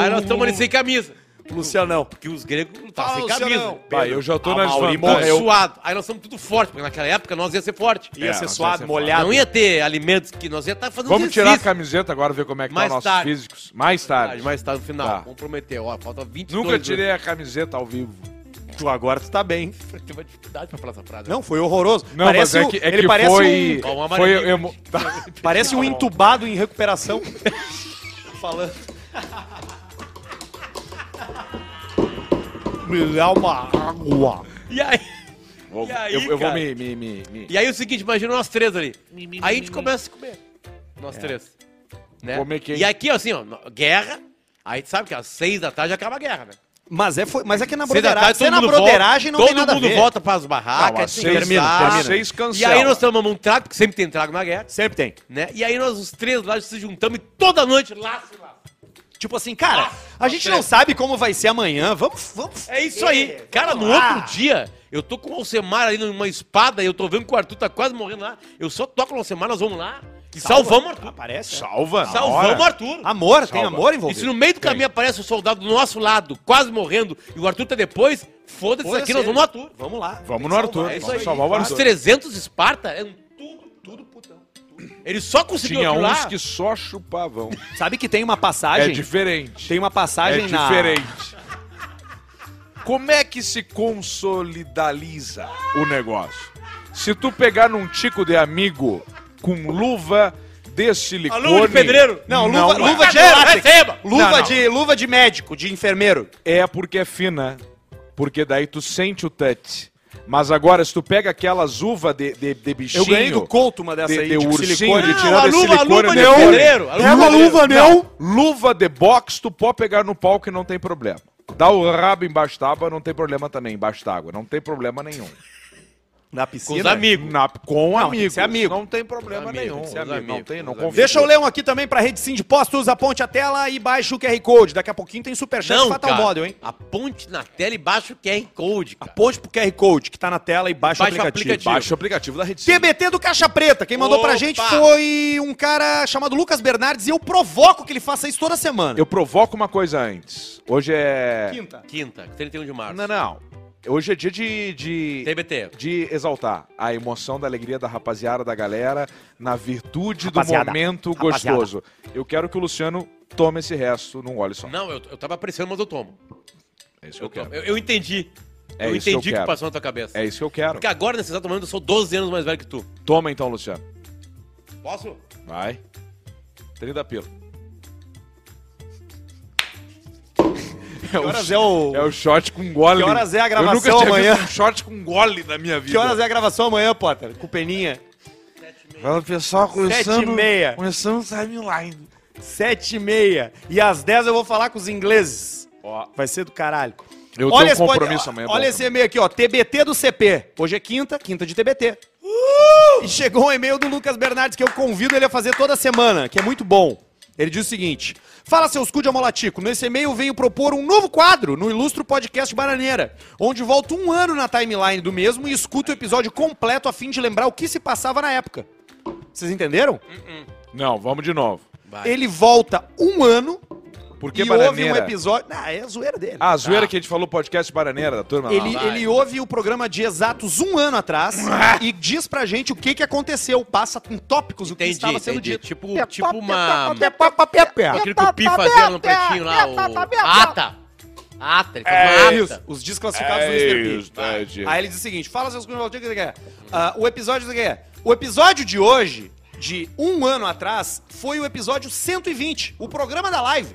Aí nós estamos ali sem camisa. Lucianão. Porque os gregos lutavam Fala, sem Lucianão. camisa. Bah, eu já tô na Mauri desvantagem. Monte. Eu- Suado. Aí nós somos tudo forte, porque naquela época nós ia ser forte. Ia É, ser suado, ser molhado. Não ia ter alimentos que nós ia estar fazendo Vamos tirar a exercício. camiseta agora, ver como é que Mais tá nossos tarde. físicos. Mais tarde. Mais tarde no final. Tá. Vamos prometer. Ó, falta 20 Nunca tirei a camiseta ao vivo. Tu agora tu tá bem. Tem uma dificuldade pra falar essa frase. Não, foi horroroso. Não, parece mas é o- que, é ele que parece foi... um, uma foi emo- Tá. parece um entubado em recuperação. Falando. Me dá uma água. E aí? Vou- E aí, eu, eu vou me... me, me, me- E aí o seguinte, imagina nós três ali. Aí a gente começa a comer. Nós três. Né? Comer quem? E aqui, ó, assim, ó, no- guerra. Aí tu sabe que às seis da tarde acaba a guerra, né? Mas é, foi, mas é que na Seis da broderagem, tarde, se é na mundo broderagem não volta, tem nada a Todo mundo ver. volta pras barracas. Não, às tem seis- termina, termina, termina. termina. Seis cancela. E aí nós tomamos um trago, porque sempre tem trago na guerra, Sempre tem. né? E aí nós os três lá se juntamos e toda noite lá se lá. Tipo assim, cara, a gente não sabe como vai ser amanhã. Vamos, vamos. É isso aí. É, Cara, no lá. outro dia, eu tô com o Alcemar ali numa espada e eu tô vendo que o Arthur tá quase morrendo lá. Eu só toco no Alcemar, nós vamos lá e salvamos o Arthur. Aparece. Salva, na Salvamos o Arthur. Amor, tem Salva. amor E envolvido. se no meio do caminho aparece o soldado do nosso lado, quase morrendo, e o Arthur tá depois, foda-se isso aqui, nós vamos no Arthur. Vamos lá. Vamos no Arthur. É isso Vamos aí. salvar o Os Arthur. 300 Esparta eram tudo, tudo putão. Ele só conseguiu Tinha aquilo uns lá. que só chupavam. Sabe que tem uma É passagem? diferente. Tem uma É passagem na... diferente. Como é que se consolidaliza o negócio? Se tu pegar num tico de amigo com luva de silicone... A luva de pedreiro. Não, luva, é. luva de receba. Luva, Não, não. De, luva de médico, de enfermeiro. É porque é fina. Porque daí tu sente o touch. Mas agora, se tu pega aquelas uvas de, de, de bichinho... Eu ganhei do Couto uma dessa de, aí, de de ursinho, silicone. de Não, tirando a luva- a luva de não. pedreiro, Não, de pedreiro. luva não. Luva de boxe, tu pode pegar no pau que não tem problema. Dá o rabo embaixo d'água, não tem problema também, embaixo d'água. Não tem problema nenhum. Na Com piscina. os amigos. Na- com Não, amigos. amigo. Não tem problema Amigo, nenhum. tem ser Não tem, não com confia. Deixa eu ler um aqui também pra Rede Sim de Postos, aponte a tela e baixe o QR Code. Daqui a pouquinho tem Superchat Não, Fatal cara. Model, hein? Aponte na tela e baixa o QR Code, cara. Aponte pro QR Code que tá na tela e baixa, Baixa o aplicativo. aplicativo. Baixa o aplicativo da Rede Sim. TBT do Caixa Preta. Quem mandou pra Opa! gente foi um cara chamado Lucas Bernardes e eu provoco que ele faça isso toda semana. Eu provoco uma coisa antes. Hoje é... Quinta. Quinta, 31 de março. Não, não. Hoje é dia de... de... TBT. de exaltar a emoção da alegria da rapaziada, da galera, na virtude Rapaziada. do momento Rapaziada. gostoso. Eu quero que o Luciano tome esse resto num gole só. Não, eu, eu tava apreciando, mas eu tomo. É isso que eu quero. Eu, eu entendi. É eu isso que eu entendi o que quero. passou na tua cabeça. É isso que eu quero. Porque agora, nesse exato momento, eu sou 12 anos mais velho que tu. Toma então, Luciano. Posso? Vai. 30 pila. Que horas é o... É o shot com gole. Que horas é a Eu gravação nunca tinha amanhã? visto um shot com gole na minha vida. Que horas é a gravação amanhã, Potter? Com peninha. Fala pessoal, Sete e começando, meia. começando o timeline. Sete e meia. E às dez eu vou falar com os ingleses. Ó, Vai ser do caralho. eu tenho um compromisso amanhã. Olha esse e-mail aqui, ó. TBT do CP. Hoje é quinta, quinta de TBT. E chegou um e-mail do Lucas Bernardes que eu convido ele a fazer toda semana, que é muito bom. Ele diz o seguinte: Fala seus cu de amolatico. Nesse e-mail venho propor um novo quadro no Ilustro Podcast Bananeira, onde volto um ano na timeline do mesmo e escuto o episódio completo a fim de lembrar o que se passava na época. Vocês entenderam? Não, vamos de novo. Vai. Ele volta um ano Por que e ouve um bananeira? episódio. Ah, é a zoeira dele. Ah, a zoeira Tá. que a gente falou podcast bananeira da turma lá. Ele, vai. ele ouve o programa de exatos um ano atrás e diz pra gente o que, que aconteceu. Passa em tópicos o que Entendi, estava sendo entendi. dito. Tipo, tipo uma... Aquele Aquele que o Pi fazia no pretinho lá, o... Ata! Ata, ele uma Isso, os desclassificados do É Mr. P. isso, é disso. Aí ele diz o seguinte: fala seus cunhos, o que você quer? Ah, o episódio você quer? O episódio de hoje, de um ano atrás, foi o episódio 120, o programa da live.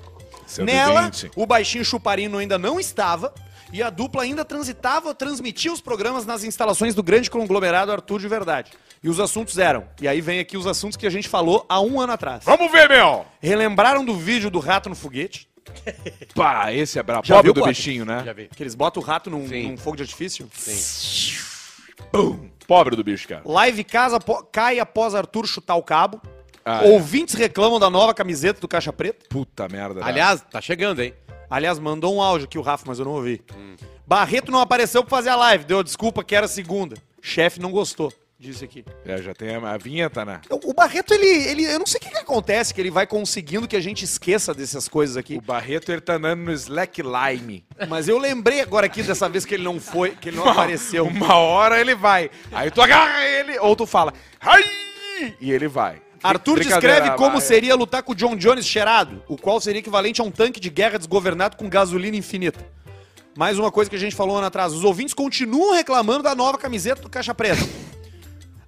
120. Nela, o baixinho chuparino ainda não estava. E a dupla ainda transitava, transmitia os programas nas instalações do grande conglomerado Arthur de Verdade. E os assuntos eram. E aí vem aqui os assuntos que a gente falou há um ano atrás. Vamos ver, meu! Relembraram do vídeo do rato no foguete. Pá, esse é brabo. Já Pobre do Potter? bichinho, né? Já vi. Que eles botam o rato num, Sim. num fogo de artifício. Sim. Pobre do bicho, cara. Live casa po- cai após Arthur chutar o cabo. Ah, é. Ouvintes reclamam da nova camiseta do Caixa Preta. Puta merda. né? Aliás, tá chegando, hein? Aliás, mandou um áudio aqui o Rafa, mas eu não ouvi. Barreto não apareceu pra fazer a live. Deu a desculpa que era segunda. Chefe não gostou. Disse aqui. É, já tem a, a vinheta, né? O o Barreto, ele, ele. Eu não sei o que, que acontece, que ele vai conseguindo que a gente esqueça dessas coisas aqui. O Barreto, ele tá andando no slackline. Mas eu lembrei agora aqui dessa vez que ele não foi, que ele não apareceu. Uma hora ele vai. Aí tu agarra ele, ou tu fala, ai! E ele vai. Arthur descreve como seria lutar com o John Jones cheirado, o qual seria equivalente a um tanque de guerra desgovernado com gasolina infinita. Mais uma coisa que a gente falou ano atrás. Os ouvintes continuam reclamando da nova camiseta do Caixa Preta.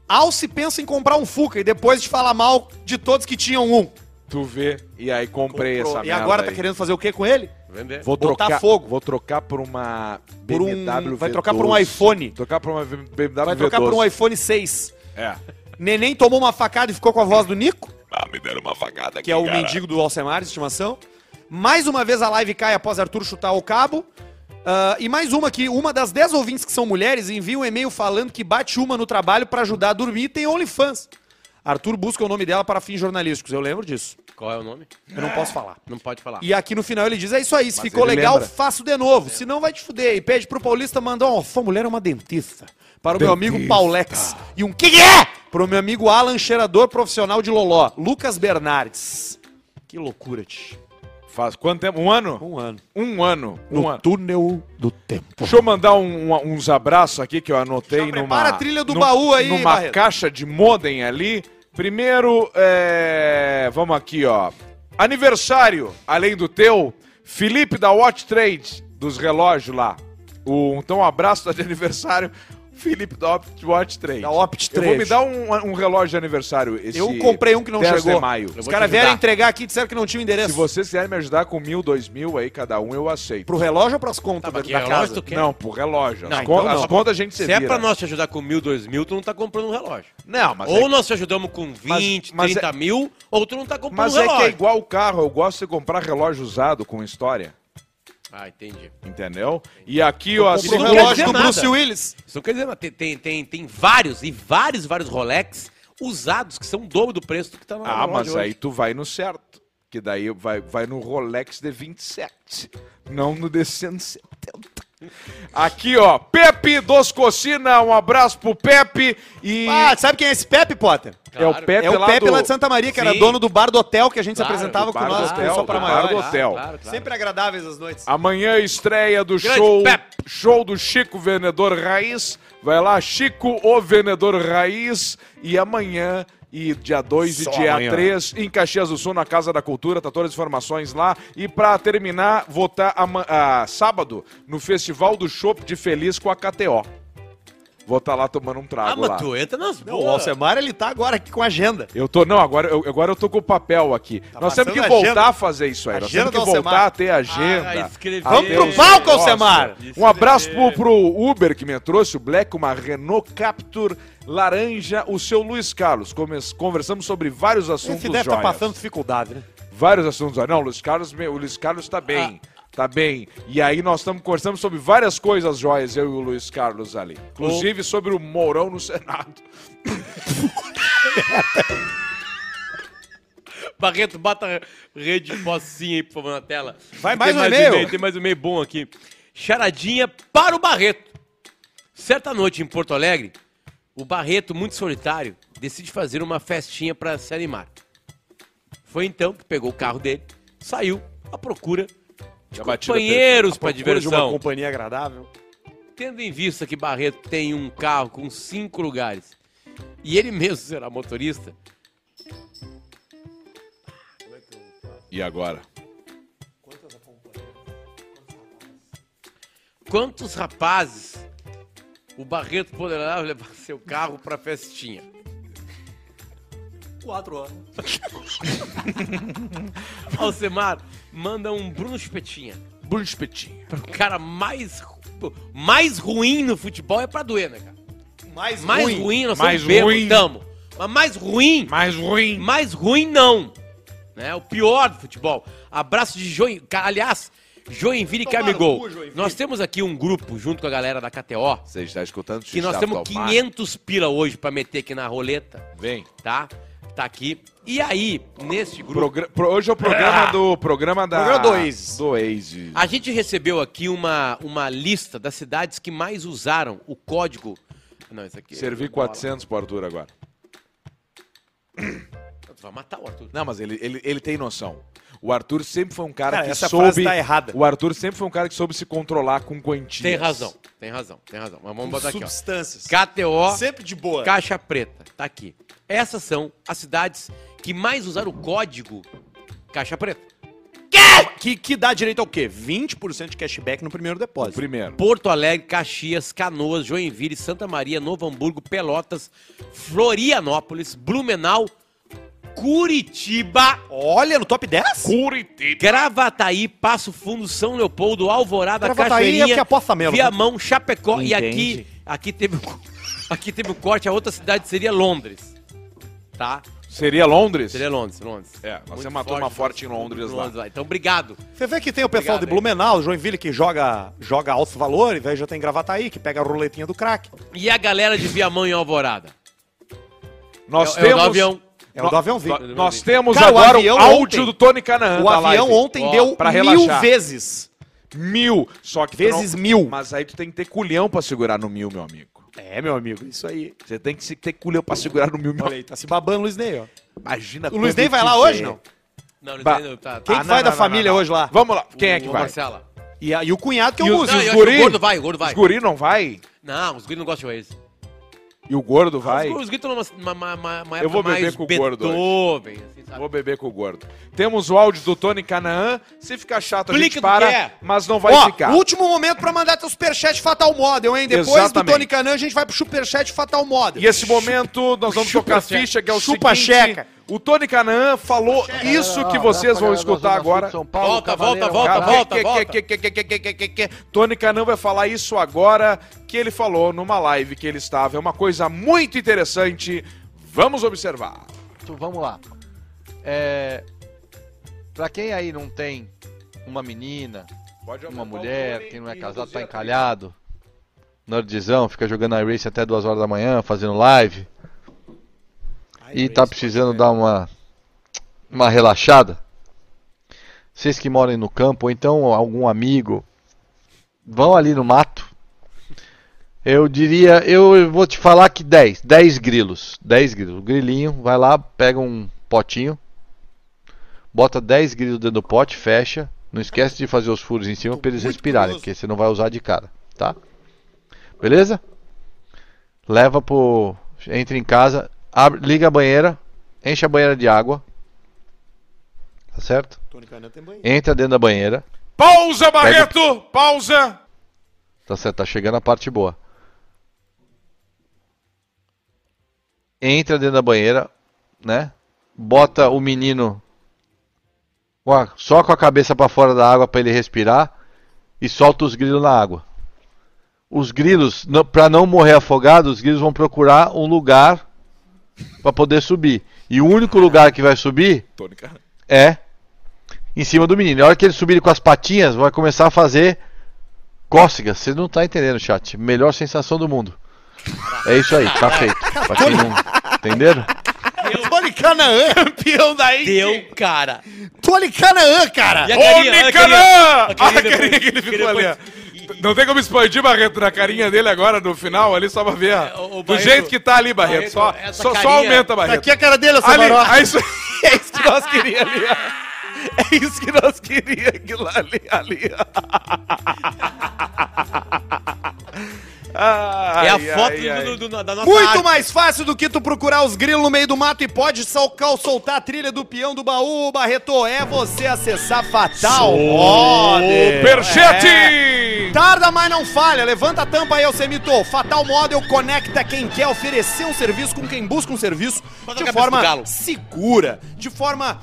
Alce pensa em comprar um Fuca e depois de falar mal de todos que tinham um. Tu vê, e aí comprei Comprou. essa e agora tá aí. querendo fazer o que com ele? Vender. Vou botar trocar, fogo. Vou trocar por uma Por um- BMW vai trocar por um V12. iPhone. Trocar por uma BMW Vai trocar V12. por um iPhone 6. É. Neném tomou uma facada e ficou com a voz do Nico, Ah, me deram uma facada aqui, que é o cara. mendigo do Alcemar de estimação. Mais uma vez a live cai após Arthur chutar o cabo. Ah, e mais uma aqui, uma das 10 ouvintes que são mulheres envia um e-mail falando que bate uma no trabalho pra ajudar a dormir e tem OnlyFans. Arthur busca o nome dela para fins jornalísticos, eu lembro disso. Qual é o nome? Eu não posso falar. Não pode falar. E aqui no final ele diz: é isso aí, se ficou ele legal, lembra. faço de novo. Senão vai te fuder. E pede pro Paulista mandar um, sua mulher é uma dentista. Para o meu amigo Paulex. E um que que é? Pro meu amigo Alan, cheirador profissional de Loló. Lucas Bernardes. Que loucura, tch. Faz quanto tempo? Um ano? Um ano. Um ano. Um No ano. túnel do tempo. Deixa eu mandar um- um- uns abraços aqui que eu anotei Já numa... a trilha do baú aí, Numa Barreto. caixa de modem ali. Primeiro, é... vamos aqui, ó. Aniversário, além do teu, Felipe da Watch Trade, dos relógios lá. O, então, um abraço de aniversário, Felipe da Opt- Watch Trade. Da Opt Eu vou me dar um, um relógio de aniversário esse Eu comprei um que não 10 chegou. de maio. Eu Os caras vieram entregar aqui e disseram que não tinha o endereço. Se vocês quiserem me ajudar com mil, dois mil aí, cada um, eu aceito. Pro relógio ou pras contas Tá, da, mas da relógio casa? tu quer? Não, pro relógio. As, Não, então as não. contas a gente se Se é vira. pra nós te ajudar com mil, dois mil, tu não tá comprando um relógio. Não, mas ou é, nós te ajudamos com 20, mas 30 mil, ou tu não tá comprando mas um é que relógio. é igual o carro. Eu gosto de comprar relógio usado com história. Ah, entendi. Entendeu? E aqui, ó, não quer relógio do. Bruce Willis. Isso não quer dizer, nada. tem, tem, tem, tem vários, e vários, vários Rolex usados, que são o dobro do preço do que tá na Ah, mas aí tu vai no certo. Que daí vai, vai no Rolex de 27. Não no de 170. Aqui, ó. Pepe dos Cocina. Um abraço pro Pepe. E Ah, sabe quem é esse Pepe, Potter? é o claro. Pepe, é o lá, Pepe do, lá de Santa Maria, que era Sim. dono do bar do hotel que a gente Claro, se apresentava com nós, hotel, só para do maior. bar do hotel. Claro, claro. Sempre agradáveis as noites. Amanhã estreia do Grande show, Pepe. show do Chico Vendedor Raiz. Vai lá, Chico, o vendedor raiz. E amanhã, e dia 2 e dia amanhã. 3, em Caxias do Sul, na Casa da Cultura, tá todas as informações lá. E pra terminar, vou estar sábado no Festival do Chopp de Feliz com a KTO. Vou estar lá tomando um Ah, trago lá. mas tu entra nas Não, o boas. Alcemar, ele tá agora aqui com a agenda. Eu tô, não, agora eu, agora eu tô com o papel aqui. Nós temos que voltar agenda. a fazer isso aí. Nós Agenda temos que voltar a ter agenda. Ah, escrever. Vamos pro palco. Alcemar. Um abraço pro, pro Uber que me trouxe, o Black, uma Renault Captur laranja, o seu Luiz Carlos. Come- Conversamos sobre vários assuntos Esse deve estar joias. passando dificuldade, né? Vários assuntos. Não, o Luiz Carlos, o Luiz Carlos tá bem. Tá bem. E aí nós estamos conversando sobre várias coisas joias, eu e o Luiz Carlos ali. Inclusive sobre o Mourão no Senado. Barreto, bota a rede pocinha aí, por favor, na tela. Vai mais um e-mail. Tem mais um e-mail bom aqui. Charadinha para o Barreto. Certa noite em Porto Alegre, o Barreto, muito solitário, decide fazer uma festinha para se animar. Foi então que pegou o carro dele, saiu à procura de batida companheiros para Procura de uma diversão. companhia agradável. Tendo em vista que Barreto tem um carro com cinco lugares e ele mesmo será motorista, E agora? quantos rapazes o Barreto poderá levar seu carro para festinha? Quatro anos. Alcemar, manda um Bruno Chupetinha. Bruno Espetinho. O cara mais, ru- mais ruim no futebol é pra doer, né, cara? Mais, Mais ruim. ruim, nós Mais somos ruim. tamo. Mas mais ruim, Mais ruim. mais ruim não. Né? O pior do futebol. Abraço de Joinville. Aliás, Joinville e Tomar no Camigol. cu, Joinville. Nós temos aqui um grupo junto com a galera da KTO. Você está escutando? Que nós temos 500 pila hoje pra meter aqui na roleta, Vem. tá? Tá aqui. E aí, neste grupo, Progra- pro- hoje é o programa do programa da Programa do Oasis. Do Oasis. a gente recebeu aqui uma, uma lista das cidades que mais usaram o código. Não, isso aqui. Servi 400 pro Arthur agora. Tu vai matar o Arthur. Não, mas ele, ele, ele tem noção. O Arthur sempre foi um cara, Cara, que essa soube. frase tá errada. O Arthur sempre foi um cara que soube se controlar com quantias. Tem razão, tem razão, tem razão. Mas vamos botar aqui, ó. Substâncias. KTO, Sempre de boa. Caixa Preta. Tá aqui. Essas são as cidades que mais usaram o código Caixa Preta. Que, que dá direito ao quê? 20% de cashback no primeiro depósito. Primeiro. Porto Alegre, Caxias, Canoas, Joinville, Santa Maria, Novo Hamburgo, Pelotas, Florianópolis, Blumenau, Curitiba, Olha, no top 10? Curitiba. Gravataí, Passo Fundo, São Leopoldo, Alvorada, Gravataí é Cachoeirinha, porque aposta mesmo. Viamão, Chapecó e aqui, aqui teve o- aqui teve o corte, a outra cidade seria Londres. Tá? Seria Londres? Seria Londres, Londres. É, nós Muito temos uma turma forte em Londres lá. Então, obrigado. Você vê que tem o pessoal Obrigado, de Blumenau, Joinville, que joga, joga altos valores, velho, já tem Gravataí, que pega a roletinha do crack. E a galera de Viamão e Alvorada? Nós É- é o do temos. avião. É o do aviãozinho. Nó- Nós temos Cara, o agora o, avião áudio ontem- do Tony Canaan. O avião live. ontem Ó, deu pra mil relaxar. vezes. Mil. Só que Vezes mil. Mas aí tu tem que ter culhão pra segurar no mil, meu amigo. É, meu amigo, isso aí. Você tem que se- ter culhão pra segurar no mil, Olha aí, tá se babando o Luiz Ney, ó. Imagina O Luiz Ney vai lá hoje, não? Não, não, Ba- não, tá, tá. Quem Ah, que vai da família hoje lá? Vamos lá. Quem é O que vai? Marcela. E, a- e o cunhado que é E o o- Muzi. Não, os eu acho que guri? o gordo vai, o gordo vai. Os guri não vai? Não, os gringos não gostam de Oasis. E o gordo vai? Os gringos estão numa, numa, numa, numa Eu vou beber com o gordo hoje. Beethoven, assim, sabe? Vou beber com o gordo. Temos o áudio do Tony Canaan. Se ficar chato, a Clica gente para, é. mas não vai Ó, ficar. último momento pra mandar teu superchat Fatal Model, hein? Depois Exatamente. do Tony Canan, a gente vai pro superchat Fatal Model. E esse momento nós vamos Chupa tocar a checa. ficha, que é o Chupa seguinte. checa. O Tony Canaan falou isso que vocês vão escutar agora. Volta, volta, volta, volta, volta. Tony Canaan vai falar isso agora que ele falou numa live que ele estava. É uma coisa muito interessante. Vamos observar. Vamos lá. É... Pra quem aí não tem uma menina, uma mulher, quem não é casado, tá encalhado, nerdzão, fica jogando iRace até duas horas da manhã, fazendo live e tá precisando dar uma, uma relaxada, vocês que moram no campo, ou então algum amigo, vão ali no mato. Eu diria, eu vou te falar que 10, 10 grilos, 10 grilos. Grilinho vai lá, pega um potinho, bota 10 grilos dentro do pote, fecha. Não esquece de fazer os furos em cima para eles respirarem, porque você não vai usar de cara, tá? Beleza? leva pro. Entra em casa, abre, liga a banheira, enche a banheira de água. Tá certo? Entra dentro da banheira. Pausa, Barreto! Pausa! Tá certo, tá chegando a parte boa. Entra dentro da banheira, né? Bota o menino só com a cabeça pra fora da água pra ele respirar e solta os grilos na água. Os grilos, pra não morrer afogado, os grilos vão procurar um lugar pra poder subir. E o único lugar que vai subir é em cima do menino. Na hora que ele subir com as patinhas, vai começar a fazer cócegas. Você não tá entendendo, chat. Melhor sensação do mundo. É isso aí, tá feito. Pra quem não. Entenderam? Tony Canaã! Campeão da Indy! Deu, cara. Tony Canaã, cara! A Ô, carinha, olha a carinha. A carinha que ele ficou ali. Não tem como expandir, Barreto, na carinha dele agora, no final, ali, só pra ver. ó. o- o Do Barreto- jeito que tá ali, Barreto. Barreto, Só, só, só aumenta, Barreto. aqui a cara dele, essa Ali, ah, isso, é isso que nós queríamos ali, ó. É isso que nós queríamos, aquilo ali, ali. Ai, É a foto ai. do- do- da nossa Muito arte. mais fácil do que tu procurar os grilos no meio do mato e pode solcar, soltar a trilha do peão do baú, Barreto. É você acessar Fatal Model. Superchat! É. Tarda, mas não falha. Levanta a tampa aí, Alcemito. Fatal Model conecta quem quer oferecer um serviço com quem busca um serviço Bota de forma do segura, de forma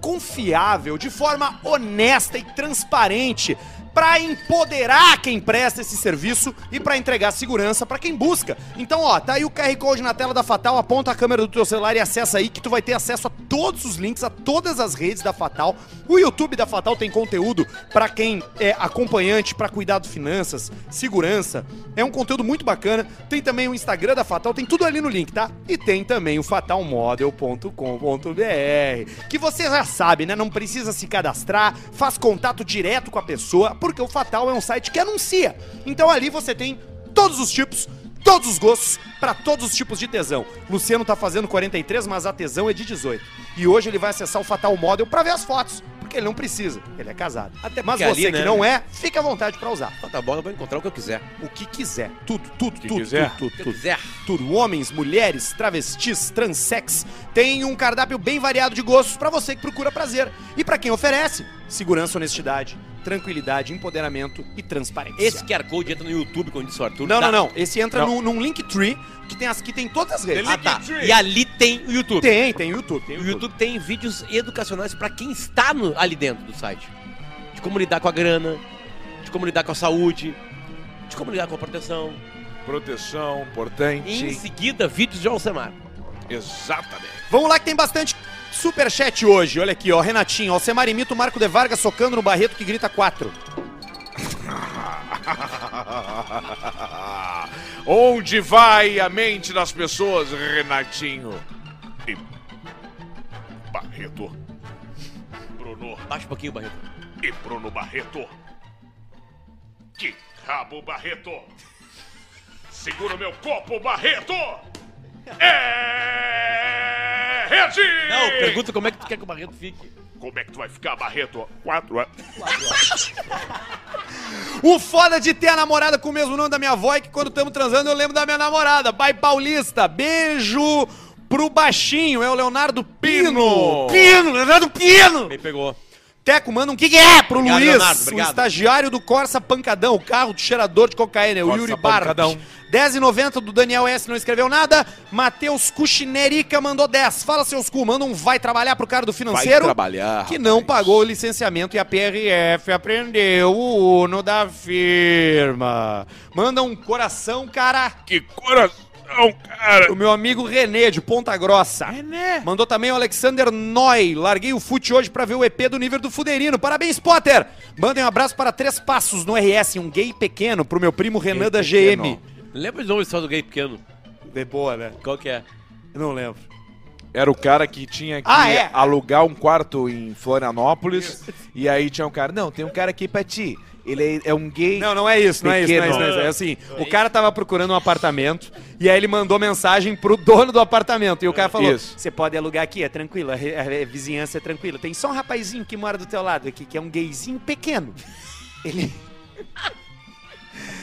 confiável, de forma honesta e transparente. Pra empoderar quem presta esse serviço e pra entregar segurança pra quem busca. Então, ó, tá aí o QR Code na tela da Fatal, aponta a câmera do teu celular e acessa aí que tu vai ter acesso a todos os links, a todas as redes da Fatal. O YouTube da Fatal tem conteúdo pra quem é acompanhante, pra cuidar de finanças, segurança. É um conteúdo muito bacana. Tem também o Instagram da Fatal, tem tudo ali no link, tá? E tem também o fatalmodel.com.br, que você já sabe, né? Não precisa se cadastrar, faz contato direto com a pessoa, porque o Fatal é um site que anuncia. Então ali você tem todos os tipos, todos os gostos, pra todos os tipos de tesão. Luciano tá fazendo 43, mas a tesão é de 18. E hoje ele vai acessar o Fatal Model pra ver as fotos, porque ele não precisa, ele é casado. Até mas você ali, que né? não é, fica à vontade pra usar. Tá bom, eu vou encontrar o que eu quiser. O que quiser, tudo, tudo, tudo, quiser. tudo, O que tudo, eu quiser. tudo. Homens, mulheres, travestis, transex. Tem um cardápio bem variado de gostos pra você que procura prazer. E pra quem oferece, segurança, honestidade, tranquilidade, empoderamento e transparência. Esse QR Code entra no YouTube, como disse o Arthur. Não, Dá- não, não. Esse entra Não. num, num Linktree que tem, as, que tem todas as redes. Ah, tá. E ali tem o YouTube. Tem, tem o YouTube. Tem O YouTube tem vídeos educacionais pra quem está no- ali dentro do site. De como lidar com a grana, de como lidar com a saúde, de como lidar com a proteção. Proteção, E em importante. seguida, vídeos de Alcemar. Exatamente. Vamos lá que tem bastante superchat hoje. Olha aqui, ó. Renatinho, Alcemar imita o Marco de Vargas socando no Barreto que grita 4. Onde vai a mente das pessoas, Renatinho? E... Barreto. Bruno. Baixa um pouquinho, Barreto. E Bruno Barreto. Que rabo, Barreto. Segura o meu copo, Barreto. É... Rede! Não, pergunta como é que tu quer que o Barreto fique. Como é que tu vai ficar, Barreto? Quatro anos. O foda de ter a namorada com o mesmo nome da minha avó é que quando estamos transando eu lembro da minha namorada. Pai Paulista, beijo pro baixinho, é o Leonardo Pino. Pino. Pino, Leonardo Pino. Me pegou. Teco, manda um que que é pro Obrigado, Luiz, Leonardo, o estagiário do Corsa Pancadão, o carro de cheirador de cocaína, o Corsa Yuri Bart. Pancadão. 10,90 do Daniel S, não escreveu nada. Matheus Cuchinerica mandou 10. Fala, seus cu, manda um vai trabalhar pro cara do financeiro. trabalhar, Que não rapaz. pagou o licenciamento e a PRF aprendeu o Uno da firma. Manda um coração, cara. Que coração, cara. O meu amigo Renê, de Ponta Grossa. René. Mandou também o Alexander Noy. Larguei o fute hoje pra ver o EP do nível do Fuderino. Parabéns, Potter! Mandem um abraço para Três Passos no RS, um gay pequeno, pro meu primo Renan da GM. pequeno. Lembra de novo esse do gay pequeno? De boa, né? Qual que é? Eu não lembro. Era o cara que tinha que Ah, é? alugar um quarto em Florianópolis. E aí tinha um cara, não, tem um cara aqui pra ti. Ele é, é um gay. Não, não é isso, não é isso, não é isso, não é isso. Pequeno. É assim, o cara tava procurando um apartamento e aí ele mandou mensagem pro dono do apartamento. E o cara falou: Isso. Você pode alugar aqui, é tranquilo, a, a re- vizinhança é tranquila. Tem só um rapazinho que mora do teu lado aqui, que é um gayzinho pequeno. Ele.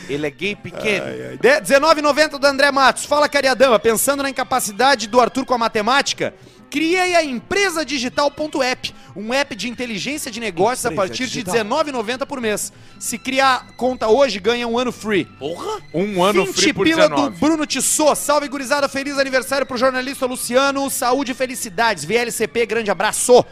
Ele é gay pequeno. De- 19,90 do André Matos. Fala, Cariadama. Pensando na incapacidade do Arthur com a matemática, criei a empresa digital.app, um app de inteligência de negócios a Empresa partir digital. de R$19,90 por mês. Se criar conta hoje, ganha um ano free. Porra! Um ano 20 free por pila 19. do Bruno Tissot. Salve, gurizada. Feliz aniversário pro jornalista Luciano. Saúde e felicidades. VLCP, grande abraço.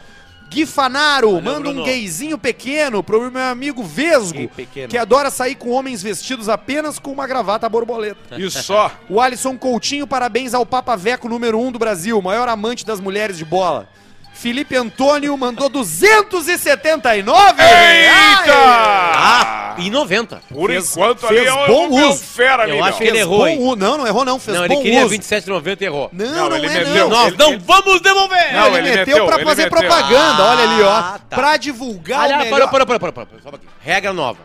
Gui Fanaro, Valeu, manda um gayzinho pequeno pro meu amigo Vesgo, que adora sair com homens vestidos apenas com uma gravata borboleta. E só. O Alisson Coutinho, parabéns ao Papa Veco número 1 um do Brasil, maior amante das mulheres de bola. Felipe Antônio mandou 279 Eita! Ah, e 90. Por Fez- enquanto fez ali é bom um, é um uso. fera ali. Eu meu. acho que ele errou, bom uso. Não, não errou não, fez Não, bom ele queria uso. 27,90 e errou. Não, Não, não, ele é meteu. não. Nós ele- não ele- vamos devolver! Não, ele, ele meteu, meteu, pra ele fazer meteu. propaganda, olha ali, ó. Ah, tá. Pra divulgar o Aliás, melhor... para, para, para, para, para, um. Regra nova.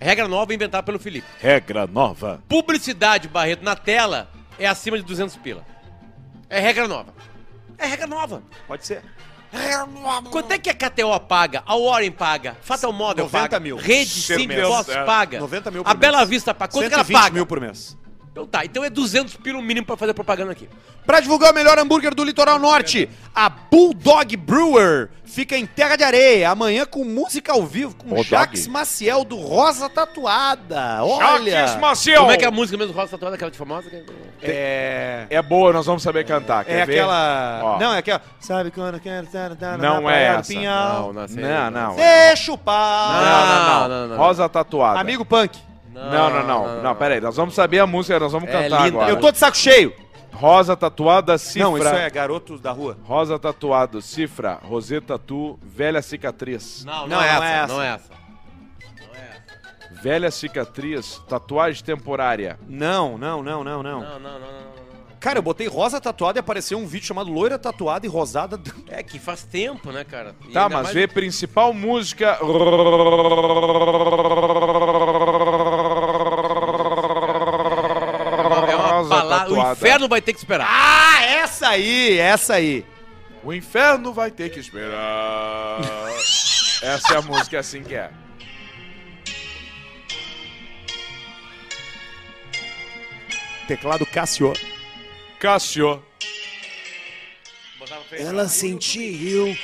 Regra nova inventada pelo Felipe. Regra nova. Publicidade, Barreto, na tela é acima de 200 pila. É regra nova. É regra nova. Pode ser. Quanto é que a KTO paga? A Warren paga? Fatal Model 90 paga? mil. Rede Ser mês, Boss é. paga? 90 mil por A Bela mês. Vista paga? Quanto que ela 120 paga? mil por mês. Então tá, então é 200 pila o mínimo pra fazer propaganda aqui. Pra divulgar o melhor hambúrguer do Litoral Norte, a Bulldog Brewer fica em Terra de Areia, amanhã com música ao vivo com Bulldog. Jax Maciel do Rosa Tatuada. Olha! Jaques Maciel. Como é que é a música mesmo Rosa Tatuada, aquela de famosa? que- É... É boa, nós vamos saber cantar. Quer É ver? aquela... Ó. Não, é aquela... Sabe quando eu quero... estar na Não praia é do essa. Pinhal? não, sei. Não, não. Deixa o pau. Não, não, não. Não, não, não. Rosa tatuada. Amigo punk, Não, não, não. Não, pera aí. Nós vamos saber a música, nós vamos É cantar linda. agora. eu tô de saco cheio. Rosa tatuada, cifra. Não, isso é garotos da rua. Rosa tatuado, cifra, Roseta Tu, velha cicatriz. Não, Não é essa. Não é essa. Velha cicatriz, tatuagem temporária. Não, não, não, não, não. Não, não, não, não, não. Cara, eu botei rosa tatuada e apareceu um vídeo chamado Loira Tatuada e Rosada. É que faz tempo, né, cara? E Tá, ainda mas mais- vê principal música. É uma Rosa palavra. O tatuada. Inferno vai ter que esperar. Ah, essa aí, essa aí. O inferno vai ter que esperar. Essa é a música assim que é. Teclado Cássio. Cássio. Ela sentiu.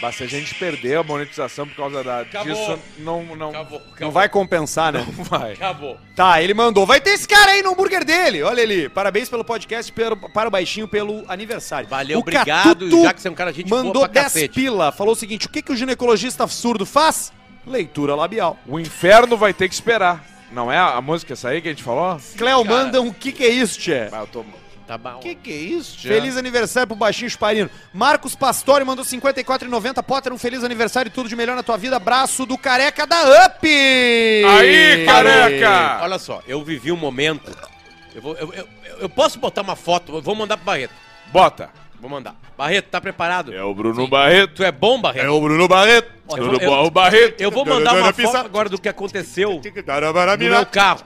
Mas se a gente perder a monetização por causa da, Acabou. disso, não, não, Acabou, acabou. Não vai compensar, né? não vai. Acabou. Tá, ele mandou. Vai ter esse cara aí no hambúrguer dele. Olha ali. Parabéns pelo podcast, pelo- para o Baixinho pelo aniversário. Valeu, O obrigado. Catuto Já que você é um cara gente boa Mandou pra 10 cacete. pila. Falou o seguinte: o que, que o ginecologista surdo faz? Leitura labial. O inferno vai ter que esperar. Não é a, a música essa aí que a gente falou? Cléo cara. manda um que que é isso, tchê? Ah, eu tô... Tá bom. Que que é isso, tia? Feliz aniversário pro Baixinho Esparino. Marcos Pastore mandou 54,90. Potter, um feliz aniversário e tudo de melhor na tua vida. Abraço do careca da UP! Aí, careca! Olha só, eu vivi um momento. Eu, vou, eu, eu, eu posso botar uma foto, eu vou mandar pro Barreto. Bota. Vou mandar. Barreto, tá preparado? É o Bruno Sim. Barreto. Tu é bom, Barreto? É o Bruno Barreto. Ó, Tudo eu, bom, o Barreto? eu vou mandar uma foto agora do que aconteceu no meu carro.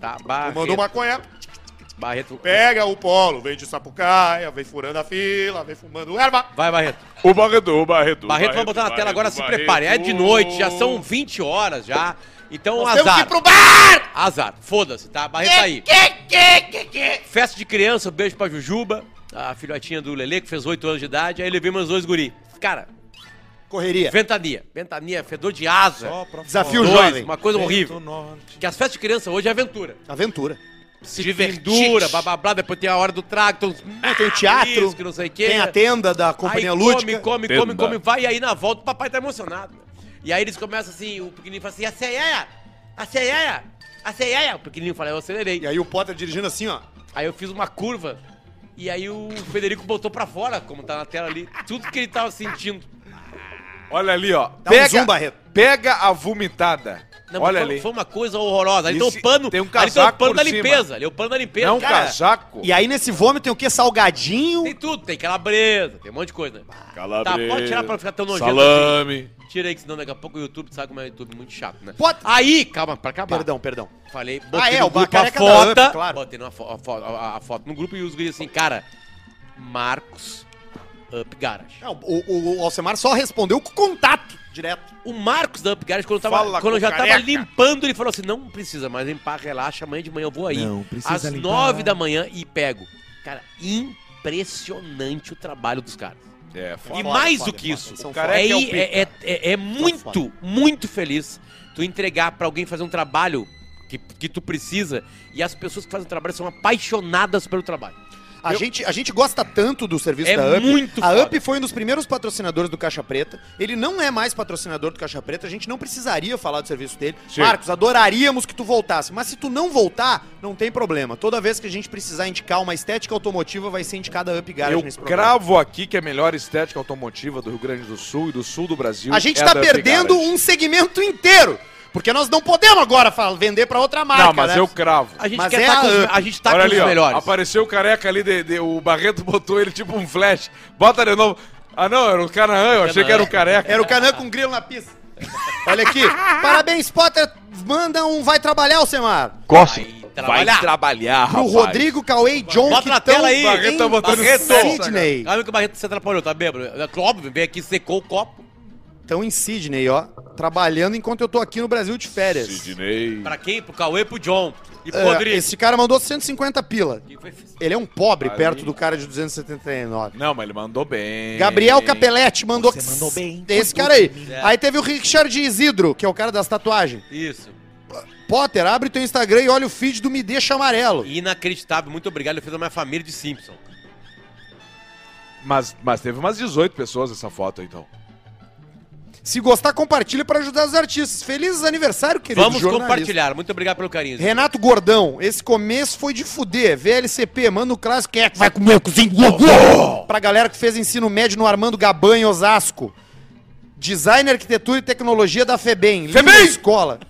Tá, Barreto. Mandou maconha. Barreto. Pega o polo, vem de Sapucaia, vem furando a fila, vem fumando erva. Vai, Barreto. O Barreto, o Barreto. Barreto vai botar na tela Barreto, agora, se Barreto. prepare. É de noite, já são 20 horas já. Então, Nós temos que azar. ir pro bar! Azar, foda-se, tá? Barreto tá aí. Festa de criança, beijo pra Jujuba, a filhotinha do Lele, que fez 8 anos de idade. Aí levei meus dois guri. Cara, Correria. ventania. Ventania, fedor de asa. Desafio Dois, jovem. Uma coisa horrível. Que as festas de criança hoje é aventura. Aventura. Se pendura, blá blá blá, depois tem a hora do trago, tem, uns- É, tem o teatro, que não sei. Tem a tenda da companhia aí lúdica. come, come, come, Tenda. come, vai, e aí na volta o papai tá emocionado. E aí eles começam assim, o pequenininho fala assim, a ceia, a ceia, a ceia. O pequenininho fala, eu acelerei. E aí o Potter dirigindo assim, ó. Aí eu fiz uma curva, e aí o Federico botou pra fora, como tá na tela ali, tudo que ele tava sentindo. Olha ali, ó. Dá um zoom, Barreto. pega a vomitada. Não, Olha foi, ali. foi uma coisa horrorosa. Ali E tem pano, tem um ali tem o casaco pano da cima. limpeza, ali é o pano da limpeza. Não, um Cara, casaco. E aí nesse vômito tem o quê? Salgadinho. Tem tudo, tem calabresa, tem um monte de coisa. né? Calabresa, Tá, pode tirar pra não ficar tão nojento Salame. assim. Tira aí, que senão daqui a pouco o YouTube sabe como é o YouTube muito chato, né? Pode- Aí, calma, pra acabar. Perdão, perdão. Falei, Ah, é, no o grupo a foto, Up, claro. botei numa fo- a, fo- a- a foto no grupo e os guris assim, cara, Marcos, Up Garage. Não, o, o Alcemar só respondeu com contato direto. O Marcos da Up Garage, quando eu, tava, Fala quando eu já tava careca. limpando, ele falou assim: não precisa mais limpar, relaxa, amanhã de manhã eu vou aí. Não precisa às limpar. nove da manhã e pego. Cara, impressionante o trabalho dos caras. É, e foda. mais foda, do que foda. isso, São é, é o i- pica. é, é- é muito, muito feliz tu entregar pra alguém fazer um trabalho que, que tu precisa e as pessoas que fazem o trabalho são apaixonadas pelo trabalho. A, gente, a gente gosta tanto do serviço É da UP. muito a. UP foi um dos primeiros patrocinadores do Caixa Preta. Ele não é mais patrocinador do Caixa Preta. A gente não precisaria falar do serviço dele. Sim. Marcos, adoraríamos que tu voltasse. Mas se tu não voltar, não tem problema. Toda vez que a gente precisar indicar uma estética automotiva, vai ser indicada a UP Garage Eu nesse programa. cravo aqui que a melhor estética automotiva do Rio Grande do Sul e do sul do Brasil A gente é tá perdendo um segmento inteiro. Porque nós não podemos agora fa- vender pra outra marca, Não, mas né? eu cravo. A gente Mas quer é tá a com os, Up. a gente tá Olha com ali, os ó. melhores. Apareceu o careca ali, de, de- o Barreto botou ele tipo um flash. Bota de novo. Ah, não, era o Canaã, eu achei que era o careca. Era o Canã com grilo na pista. Olha aqui. Parabéns, Potter. Manda um vai trabalhar, Alcemar. Coce. Vai trabalhar. trabalhar, Pro Rodrigo, Cauê e John Bota que na tela aí. Barreto tá em botando Sydney. Calma que o Barreto se atrapalhou, tá bêbado? É óbvio, veio aqui, secou o copo. Estão em Sydney, ó. Trabalhando enquanto eu tô aqui no Brasil de férias. Sidney. Pra quem? Pro Cauê, pro John. E pro É, Rodrigo. esse cara mandou 150 pila. Ele é um pobre Ali. perto do cara de 279. Não, mas ele mandou bem. Gabriel Capelletti mandou. Você mandou bem, Esse cara aí. É. Aí teve o Richard Isidro, que é o cara das tatuagens. Isso. Potter, abre teu Instagram e olha o feed do Me Deixa Amarelo. Inacreditável, muito obrigado. Ele fez a minha família de Simpson. Mas, mas teve umas 18 pessoas nessa foto, então. Se gostar, compartilha para ajudar os artistas. Feliz aniversário, querido Vamos jornalista. compartilhar. Muito obrigado pelo carinho. Renato Gordão, esse começo foi de fuder. VLCP, manda o clássico. Quem é que vai comer o cozinho? Pra galera que fez ensino médio no Armando Gaban em Osasco. Design, Arquitetura e Tecnologia da FEBEM. FEBEM! escola.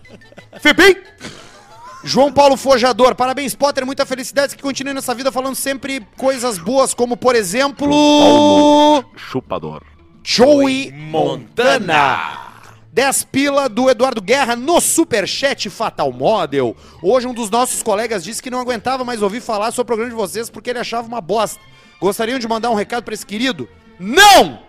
FEBEM! João Paulo Fojador, parabéns, Potter. Muita felicidade que continue nessa vida falando sempre coisas boas, como por exemplo. Chupador. Joey Montana. 10 pila do Eduardo Guerra no Superchat Fatal Model. Hoje um dos nossos colegas disse que não aguentava mais ouvir falar sobre o programa de vocês porque ele achava uma bosta. Gostariam de mandar um recado pra esse querido? Não!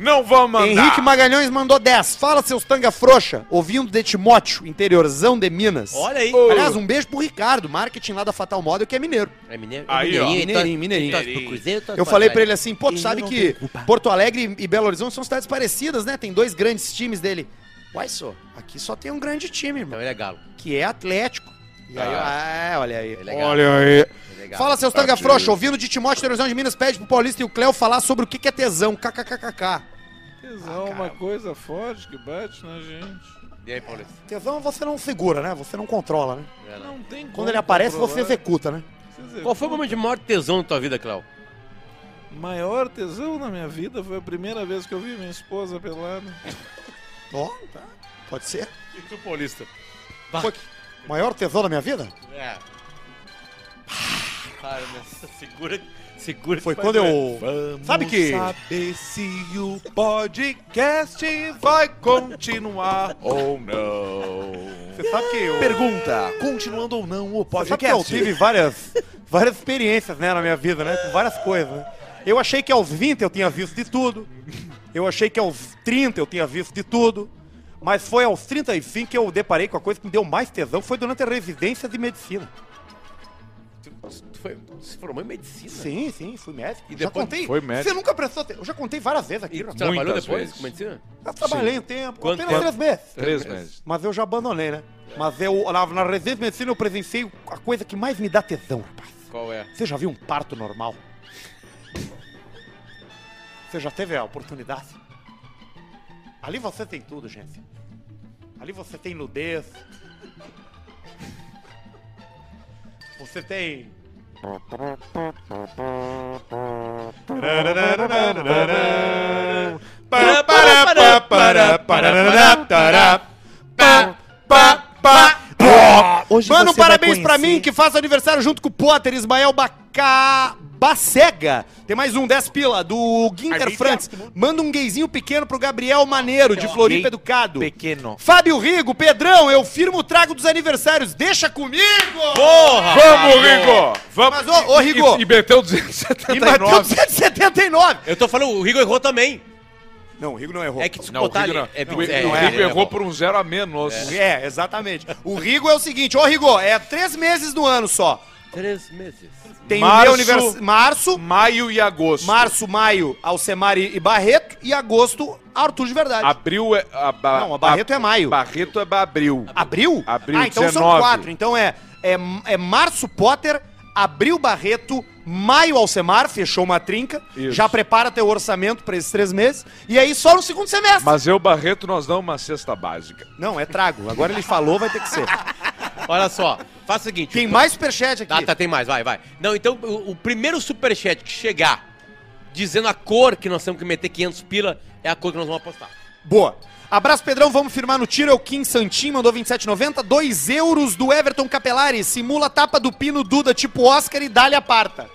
Não vamos mandar. Henrique Magalhães mandou 10. Fala, seus tanga frouxa. Ouvindo de Timóteo, interiorzão de Minas. Olha aí. Aliás, um beijo pro Ricardo, marketing lá da Fatal Model, que é mineiro. É mineiro. Aí, ó. Mineirinho, mineirinho. Cruzeiro, torce Eu falei pra ele assim, pô, tu sabe que. Porto Alegre e Belo Horizonte são cidades parecidas, né? Tem dois grandes times dele. Uai, só, aqui só tem um grande time, irmão, Então ele é galo. que é Atlético. E aí, ah, olha aí. É. Olha aí. É. Fala, seus tanga frouxa, ouvindo de Timóteo Interiorzão de Minas, pede pro Paulista e o Cléo falar sobre o que que é tesão, kkkk. Tesão é uma coisa forte que bate na gente. E aí, Paulista? Tesão você não segura, né? Você não controla, né? É, não. Tem como Quando ele aparece, você controlar. executa, né? Você executa. Qual foi o momento de maior tesão na tua vida, Cléo? maior tesão na minha vida foi a primeira vez que eu vi minha esposa pelada. Ó, tá. Pode ser. E tu, Paulista? Foi maior tesão da minha vida? É. Cara, mas segura, segura. Foi que quando eu... Vamos Sabe que- saber se o podcast vai continuar ou não. Você sabe que eu... Pergunta, continuando ou não o Você sabe que eu tive várias, várias experiências né, na minha vida, né? Com várias coisas. né? Eu achei que aos 20 eu tinha visto de tudo. Eu achei que aos 30 eu tinha visto de tudo. Mas foi aos 35 que eu deparei com a coisa que me deu mais tesão. Foi durante a residência de medicina. Tu, tu foi, tu se formou em medicina? Sim, sim, fui médico. E já depois contei. foi médico. Você nunca prestou atenção. Eu já contei várias vezes aqui. E tu trabalhou depois vezes. com medicina? Eu trabalhei um tempo. Quanto apenas tempo? três meses. Três meses. Mas eu já abandonei, né? Mas eu, na, na residência de medicina eu presenciei a coisa que mais me dá tesão, rapaz. Qual é? Você já viu um parto normal? Você já teve a oportunidade? Ali você tem tudo, gente. Ali você tem nudez. Você tem. Hoje Manda um você vai parabéns pra mim que faz aniversário junto com o Potter, Ismael Baca... Bacega. Tem mais um, 10 pila, do Ginter Frantz. Manda um gayzinho pequeno pro Gabriel Maneiro, de Floripa Educado. Pequeno. Fábio Rigo, Pedrão, eu firmo o trago dos aniversários. Deixa comigo! Porra! Vamos, Rigo! Vamos. Mas, ô, ô, Rigo. E, e meteu E 279. bateu 279. Eu tô falando, o Rigo errou também. Não, o Rigo não errou. É que se Não, o Rigo ali. não. É, Não, o é, Rigo é, errou errou. por um zero a menos. É, exatamente. O Rigo é o seguinte, ô Rigo, é três meses do ano só. Três meses. Tem Março. o meu aniversário. Março, Maio e agosto. março, maio, Alcemari e Barreto. E agosto, Arthur de verdade. Abril é. A, ba- Não, a Barreto é maio. Barreto é abril. Abril? Abril, Ah, então são 19. quatro. Então é, é, é março Potter, abril Barreto, maio Alcemar, fechou uma trinca. Isso. Já prepara teu orçamento pra esses três meses. E aí só no segundo semestre. Mas eu, Barreto, nós damos uma cesta básica. Não, é trago. Agora ele falou, vai ter que ser. Olha só, faz o seguinte. Tem mais superchat aqui. Ah, tá, tem mais, vai, vai. Não, então, o, o primeiro superchat que chegar dizendo a cor que nós temos que meter 500 pila é a cor que nós vamos apostar. Boa. Abraço, Pedrão. Vamos firmar no tiro. É o Kim Santin, mandou 27,90. 2 euros do Everton Capelari. Simula a tapa do Pino Duda, tipo Oscar e dá-lhe a parta.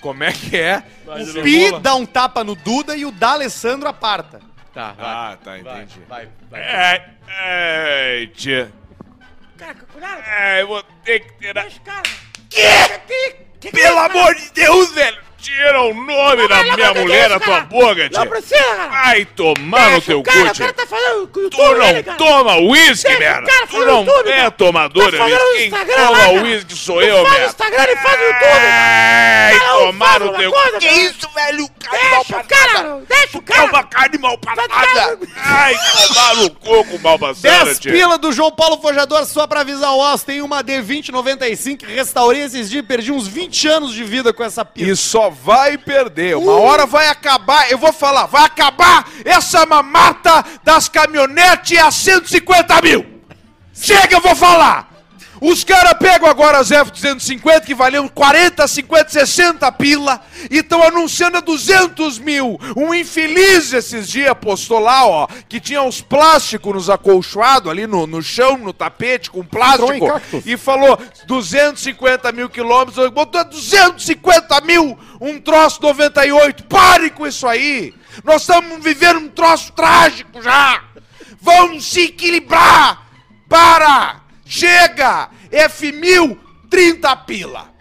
Como é que é? O Pi dá um tapa no Duda e o D'Alessandro aparta. Tá, vai. Ah, tá, vai, entendi. vai, vai. É, é, tia. É, eu vou ter que tirar. Que? Pelo amor de Deus, velho! Tira o nome da minha mulher da tua boca, tia. Não precisa, cara. Vai tomar no teu cu, tia. tá falando com o Tu não toma uísque, merda! Tu não é tomador de uísque! Quem toma uísque sou eu, merda! Instagram e faz no Ai, tomar no teu cu! Que isso, velho? Deixa o cara, deixa o É uma carne mal passada! Ai, tomar no coco mal passada, 10 tia! pila do João Paulo Forjador, só pra avisar o Oz. Tem uma D2095 que restaurei esses dias. Perdi uns 20 anos de vida com essa pila. E só vai perder. Uma hora vai acabar, eu vou falar, vai acabar essa mamata das caminhonetes a 150 mil. Chega, eu vou falar. Os caras pegam agora as F-250 que valiam 40, 50, 60 pila e estão anunciando a 200 mil. Um infeliz esses dias postou lá, ó, que tinha uns plásticos nos acolchoados ali no, no chão, no tapete, com plástico. E falou 250 mil quilômetros, botou 250 mil, um troço 98. Pare com isso aí! Nós estamos vivendo um troço trágico já! Vamos se equilibrar! Para! Chega! F1000, 30 pila.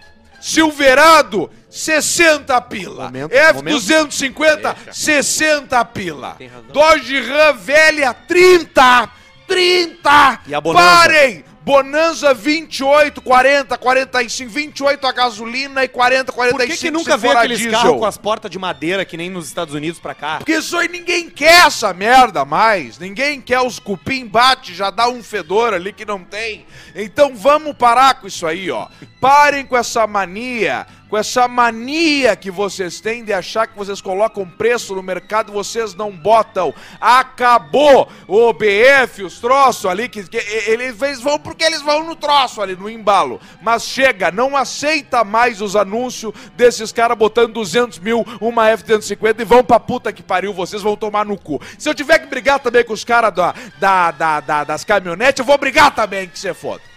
Silverado, 60 pila. Momento, F250, 60 pila. Dodge Ram velha, 30! 30! E a Bonanza? Parem! Bonanza 28, 40, 45, 28 a gasolina e 40, 45 Por que, que nunca veio a aqueles diesel. carros com as portas de madeira que nem nos Estados Unidos pra cá? Porque isso aí ninguém quer essa merda mais. Ninguém quer os cupim bate, já dá um fedor ali que não tem. Então vamos parar com isso aí, ó. Parem com essa mania, com essa mania que vocês têm de achar que vocês colocam preço no mercado vocês não botam. Acabou o BF, os troços ali, que, que eles vão porque eles vão no troço ali, no embalo. Mas chega, não aceita mais os anúncios desses caras botando 200 mil, uma F-150 e vão pra puta que pariu, vocês vão tomar no cu. Se eu tiver que brigar também com os caras da, da, da, da- das caminhonetes, eu vou brigar também, que você foda.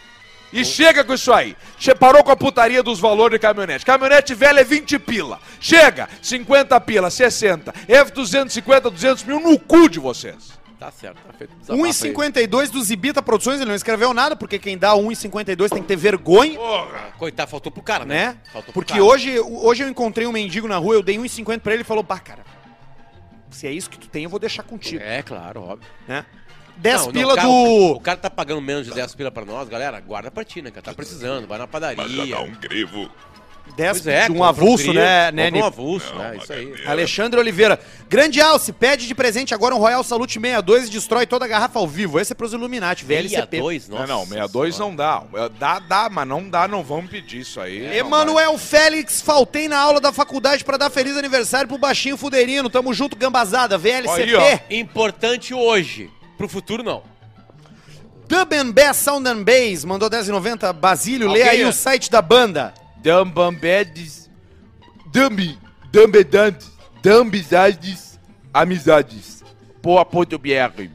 E chega com isso aí. Che parou com a putaria dos valores de caminhonete. Caminhonete velha é 20 pila. Chega, 50 pila, 60. F250, 200 mil no cu de vocês. Tá certo, tá feito. Desabafo aí. 1,52 do Zibita Produções, ele não escreveu nada, porque quem dá 1,52 tem que ter vergonha, Coitado, faltou pro cara, né? né? Faltou pro Porque cara. hoje, hoje eu encontrei um mendigo na rua, eu dei 1,50 pra ele e falou, pá, cara, se é isso que tu tem, eu vou deixar contigo, É, claro, óbvio. né? 10 Não, não, pila o cara- do... O cara tá pagando menos de 10 pila pra nós, galera. Guarda pra ti, né, cara? Tá precisando, vai na padaria. crivo. 10 Pois é, de um avulso, frio, né, né, um avulso, né? Isso aí. Alexandre Oliveira. Grande Alce, pede de presente agora um Royal Salute 62 e destrói toda a garrafa ao vivo. Esse é pros Illuminati, VLCP. 62, nossa. Não, não, 62 não dá. Dá, dá, mas não dá, não vamos pedir isso aí. É, Emanuel Félix, faltei na aula da faculdade pra dar feliz aniversário pro baixinho fuderino. Tamo junto, gambazada, VLCP. Aí, Importante hoje. Pro futuro, não. Dub and Bass Sound and Bass mandou 10,90. Basílio, lê aí é- o site da banda. Dambambedes. Dambi. Dambedantes. Dambizades. Amizades. Poa ponto BR.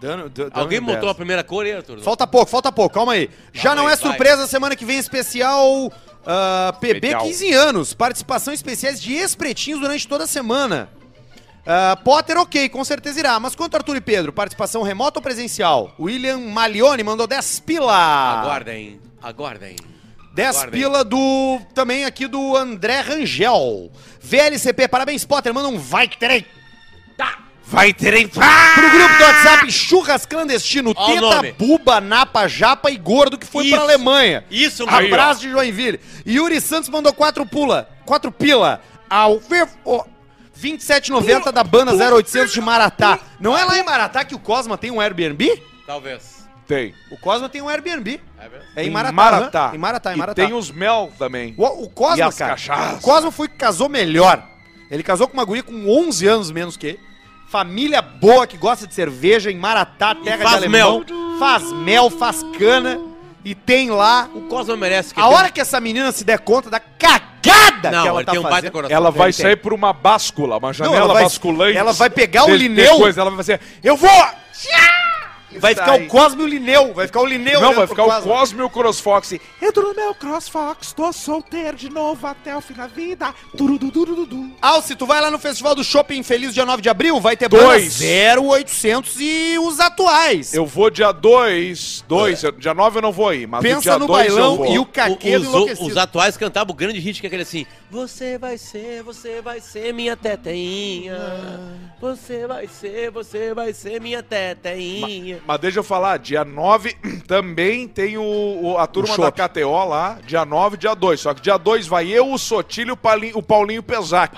Dano- Dub Alguém montou a primeira cor aí, Arthur? Falta pouco, falta pouco, calma aí. Já Calma não aí, é vai. surpresa, semana que vem especial Ah, PB, Legal. 15 anos. Participação especiais de ex-pretinhos durante toda a semana. Ah, Potter, ok, com certeza irá. Mas quanto Arthur e Pedro? Participação remota ou presencial? William Malione mandou 10 pila. Aguardem, aguardem. 10 Aguardem. pila do. Também aqui do André Rangel. VLCP, parabéns, Potter. Manda um vai ter Vai ter Pro grupo do WhatsApp Churras Clandestino, Teta, nome. Buba, Napa, Japa e Gordo que foi Isso. pra Alemanha. Isso, mano. Abraço de Joinville. Yuri Santos mandou 4 pula, 4 pila ao vivo. 27,90 da banda 0800 de Maratá. Não é lá em Maratá que o Cosma tem um Airbnb? Talvez. Tem. O Cosma tem um Airbnb. É? É em Em Maratá. Maratá. aham. Em Maratá, em E Maratá. tem os mel também. O, o Cosma, E as cara. cachaças. O Cosma foi que casou melhor. Ele casou com uma guria com 11 anos menos que ele. Família boa que gosta de cerveja em Maratá, terra de faz alemão. Faz mel, faz cana. E tem lá. O Cosmo merece que A hora que essa menina se der conta da cagada Não, que ela tá tem um fazendo. coração. Ela vai sair por uma báscula, uma Não, janela ela vai- basculante. ela vai pegar o de- Lineu. coisa, ela vai fazer. Eu vou! Vai ficar o Cosmo e o Lineu. Vai ficar o Lineu. Não, vai ficar o Cosmo. Cosmo e o Crossfox. Entro no meu CrossFox, tô solteiro de novo até o fim da vida. Turududududu. Alce, tu vai lá no Festival do Shopping Feliz dia 9 de abril, vai ter Dois. banda 0800 e os atuais. Eu vou dia 2, 2, dia 9 eu não vou ir, mas Pensa dia no dois eu bailão vou. e o O- caquedo os, os atuais cantavam o grande hit que é aquele assim Você vai ser, você vai ser minha teteinha Você vai ser, você vai ser minha teteinha Mas deixa eu falar, dia 9 também tem o, o- a turma da chopp. KTO lá, dia 9 dia 2. Só que dia 2 vai eu, o Sotilho e o Paulinho, o Paulinho Pesac.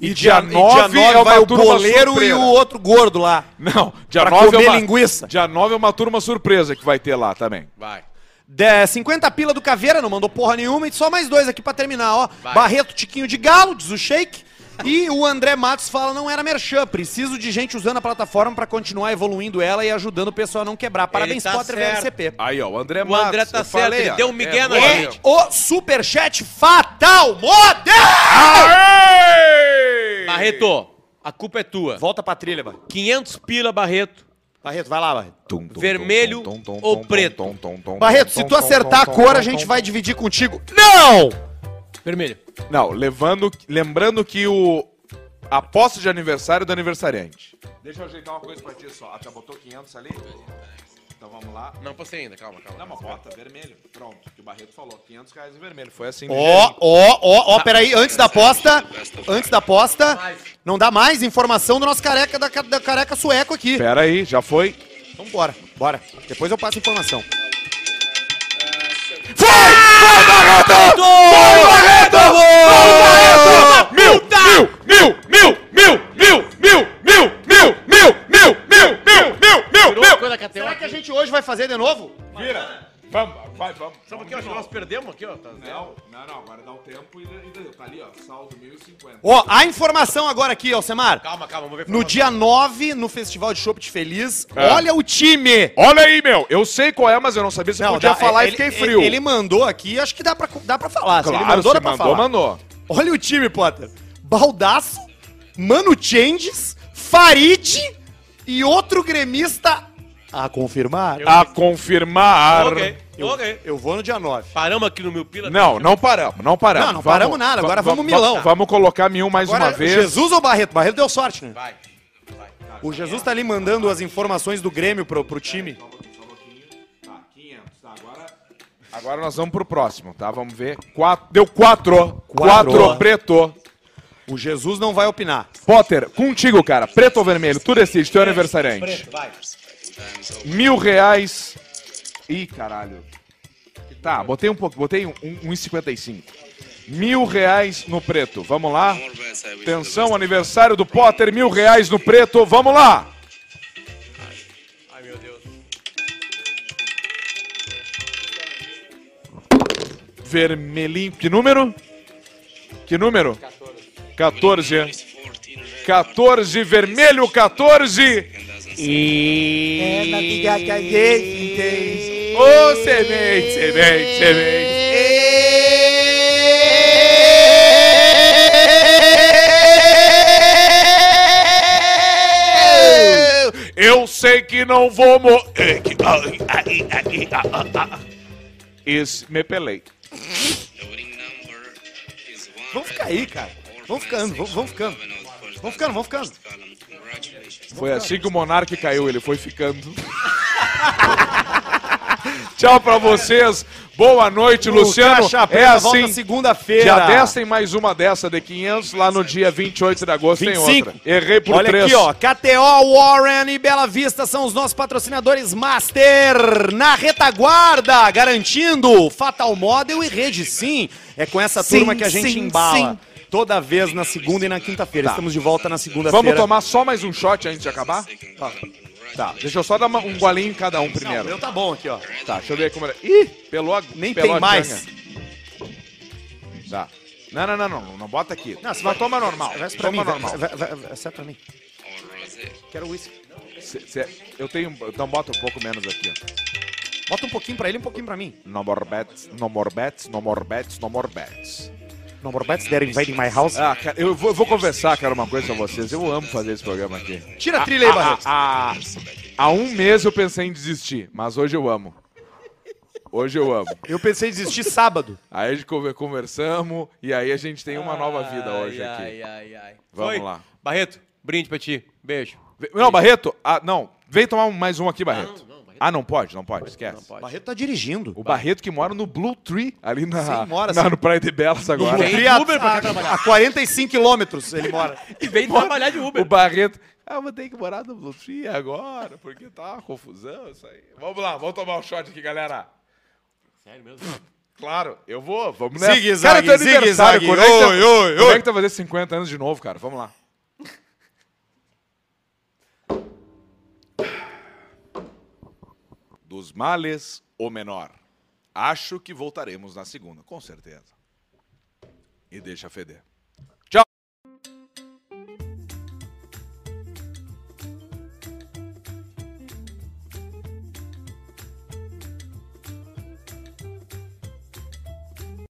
E, dia 9 é vai o boleiro e surpresa. o outro gordo lá. Não, dia Pra 9 é comer uma linguiça. Dia 9 é uma turma surpresa que vai ter lá também. Vai De 50 pila do Caveira, não mandou porra nenhuma. E só mais dois aqui pra terminar, ó. Vai. Barreto Tiquinho de Galo, diz o Shake. E o André Matos fala, não era merchan, preciso de gente usando a plataforma pra continuar evoluindo ela e ajudando o pessoal a não quebrar. Parabéns, tá Potter certo. VLCP. Aí, ó, o André O André tá certo, falei, ele ó, deu um migué é, no é, ouvinte. O superchat fatal model! Aê! Barreto, a culpa é tua Volta pra trilha, Barreto. 500 pila, Barreto Barreto, vai lá, Barreto. Tum, tum, Vermelho tum, ou preto? tum, tum, tum, Barreto, se tu acertar a tum, cor, tum, a gente tum, vai dividir contigo. Não! Vermelho Não, levando, lembrando que o aposta de aniversário do aniversariante. Deixa eu ajeitar uma coisa pra ti só. Ah, já botou 500 ali? Então vamos lá. Não postei ainda, calma, calma Não, mas bota vermelho. Pronto, que o Barreto falou. 500 reais em vermelho. Foi assim. Ó, ó, ó, ó, peraí, antes da aposta, antes da aposta, não dá mais informação do nosso careca, da, da careca sueco aqui. Pera aí, já foi. Então bora, bora. Depois eu passo a informação. Mil, mil, mil, mil, mil, mil, mil, mil, mil, mil, mil, mil, mil, mil, mil, mil. coisa da KTO Será que a gente hoje vai fazer de novo? Vira. Vamos, vai, vamos. Sabe o que eu acho que nós perdemos aqui, ó? Tá zero. Não, não, não, agora dá o tempo e, e deu. Tá ali, ó, saldo 1050. Ó, a informação agora aqui, Alcemar. Calma, calma, vamos ver. No dia 9, no Festival de Chopp de Feliz, É. olha o time. Olha aí, meu. Eu sei qual é, mas eu não sabia se podia dá- falar ele- e fiquei ele- frio. Ele, mandou aqui, acho que dá pra, dá pra falar. Se claro, ele mandou, se dá pra mandou, falar. mandou. Olha o time, Potter. Baldaço, Mano Changes, Farid e outro gremista a confirmar. A confirmar. Ok, ok. Eu vou no dia 9. Paramos aqui no meu pila. Não, não paramos, não paramos. Não, não paramos nada, agora vamos va- Milão. Vamos colocar mil mais Agora, uma vez. Jesus ou Barreto? Barreto deu sorte, né? Vai. O Jesus tá ali mandando as informações do Grêmio pro, pro time. Tá, 500, tá, agora... Agora nós vamos pro próximo, tá? Vamos ver. Quatro, deu quatro. Quatro. Quatro, preto. O Jesus não vai opinar. Potter, contigo, cara. Preto ou vermelho? Tu decide, teu aniversariante. vai. Mil reais. Ih, caralho. Tá, botei um pouco, botei um, um, 1,55. Mil reais no preto. Vamos lá. Atenção, aniversário do Potter, mil reais no preto. Vamos lá. Ai, meu Deus. Vermelhinho. Que número? Que número? 14. 14, vermelho 14. É, na liga que a gente tem. Ô, semente, semente, semente. Eu sei que não vou morrer. Esse me pelei. Vamos ficar aí, cara. Vamos ficando, vamos ficando. Vamos ficando, vamos ficando. Foi assim que o Monark caiu, ele foi ficando. Tchau pra vocês. Boa noite, Luciano. É assim. segunda-feira. 10 tem mais uma dessa de 500, lá no dia 28 de agosto 25. tem outra. Errei por Olha 3. aqui, ó. KTO, Warren e Bela Vista são os nossos patrocinadores Master. Na retaguarda, garantindo Fatal Model e Rede Sim. É com essa Sim, turma que a gente sim, embala. sim. Toda vez na segunda e na quinta-feira. Tá. Estamos de volta na segunda-feira. Vamos tomar só mais um shot antes de acabar? Tá, deixa eu só dar uma- um golinho em cada um Não, primeiro. meu tá bom aqui, ó. Tá, deixa eu ver como é. Ih, pelou Nem pelou tem a mais. Tá. Não, não, não, não, não bota aqui. Não, você vai- toma normal. Vai pra toma mim, normal. vai, vai, vai, vai, essa pra mim. Quero uísque. Eu tenho. Então bota um pouco menos aqui, ó. Bota um pouquinho pra ele e um pouquinho pra mim. No more bets, no more bets, no more bets, no more bets. Bets they're invading my house. Ah, cara, eu vou, eu vou conversar, cara, uma coisa com vocês. Eu amo fazer esse programa aqui. Tira a trilha aí, Há- Barreto. há- há- Há um mês eu pensei em desistir, mas hoje eu amo. Hoje eu amo. Eu pensei em desistir sábado. Aí a gente conver- conversamos e aí a gente tem uma nova vida hoje Ai, aqui. Ai, ai, ai. Vamos Foi. lá. Barreto, brinde pra ti. Beijo. Não, Barreto, ah, não. Vem tomar mais um aqui, Barreto. Ah, não pode, não pode, esquece. Não O pode. Barreto tá dirigindo. O Barreto que mora no Blue Tree, ali na, Sim, mora, na- sim. no Praia de Belas agora. Tem Cria- Uber pra a, trabalhar. a 45 quilômetros ele mora. E vem trabalhar de O Uber. Barreto, ah, vou ter que morar no Blue Tree agora, porque tá uma confusão isso aí. Vamos lá, vamos tomar um shot aqui, galera. Sério mesmo? Claro, eu vou, vamos nessa. Zigue-zague, Cara, teu aniversário, zigue-zague. quando é que Oi, oi, oi. é que tu vai fazer 50 anos de novo, cara? Vamos lá. Dos males, o menor. Acho que voltaremos na segunda, com certeza. E deixa feder.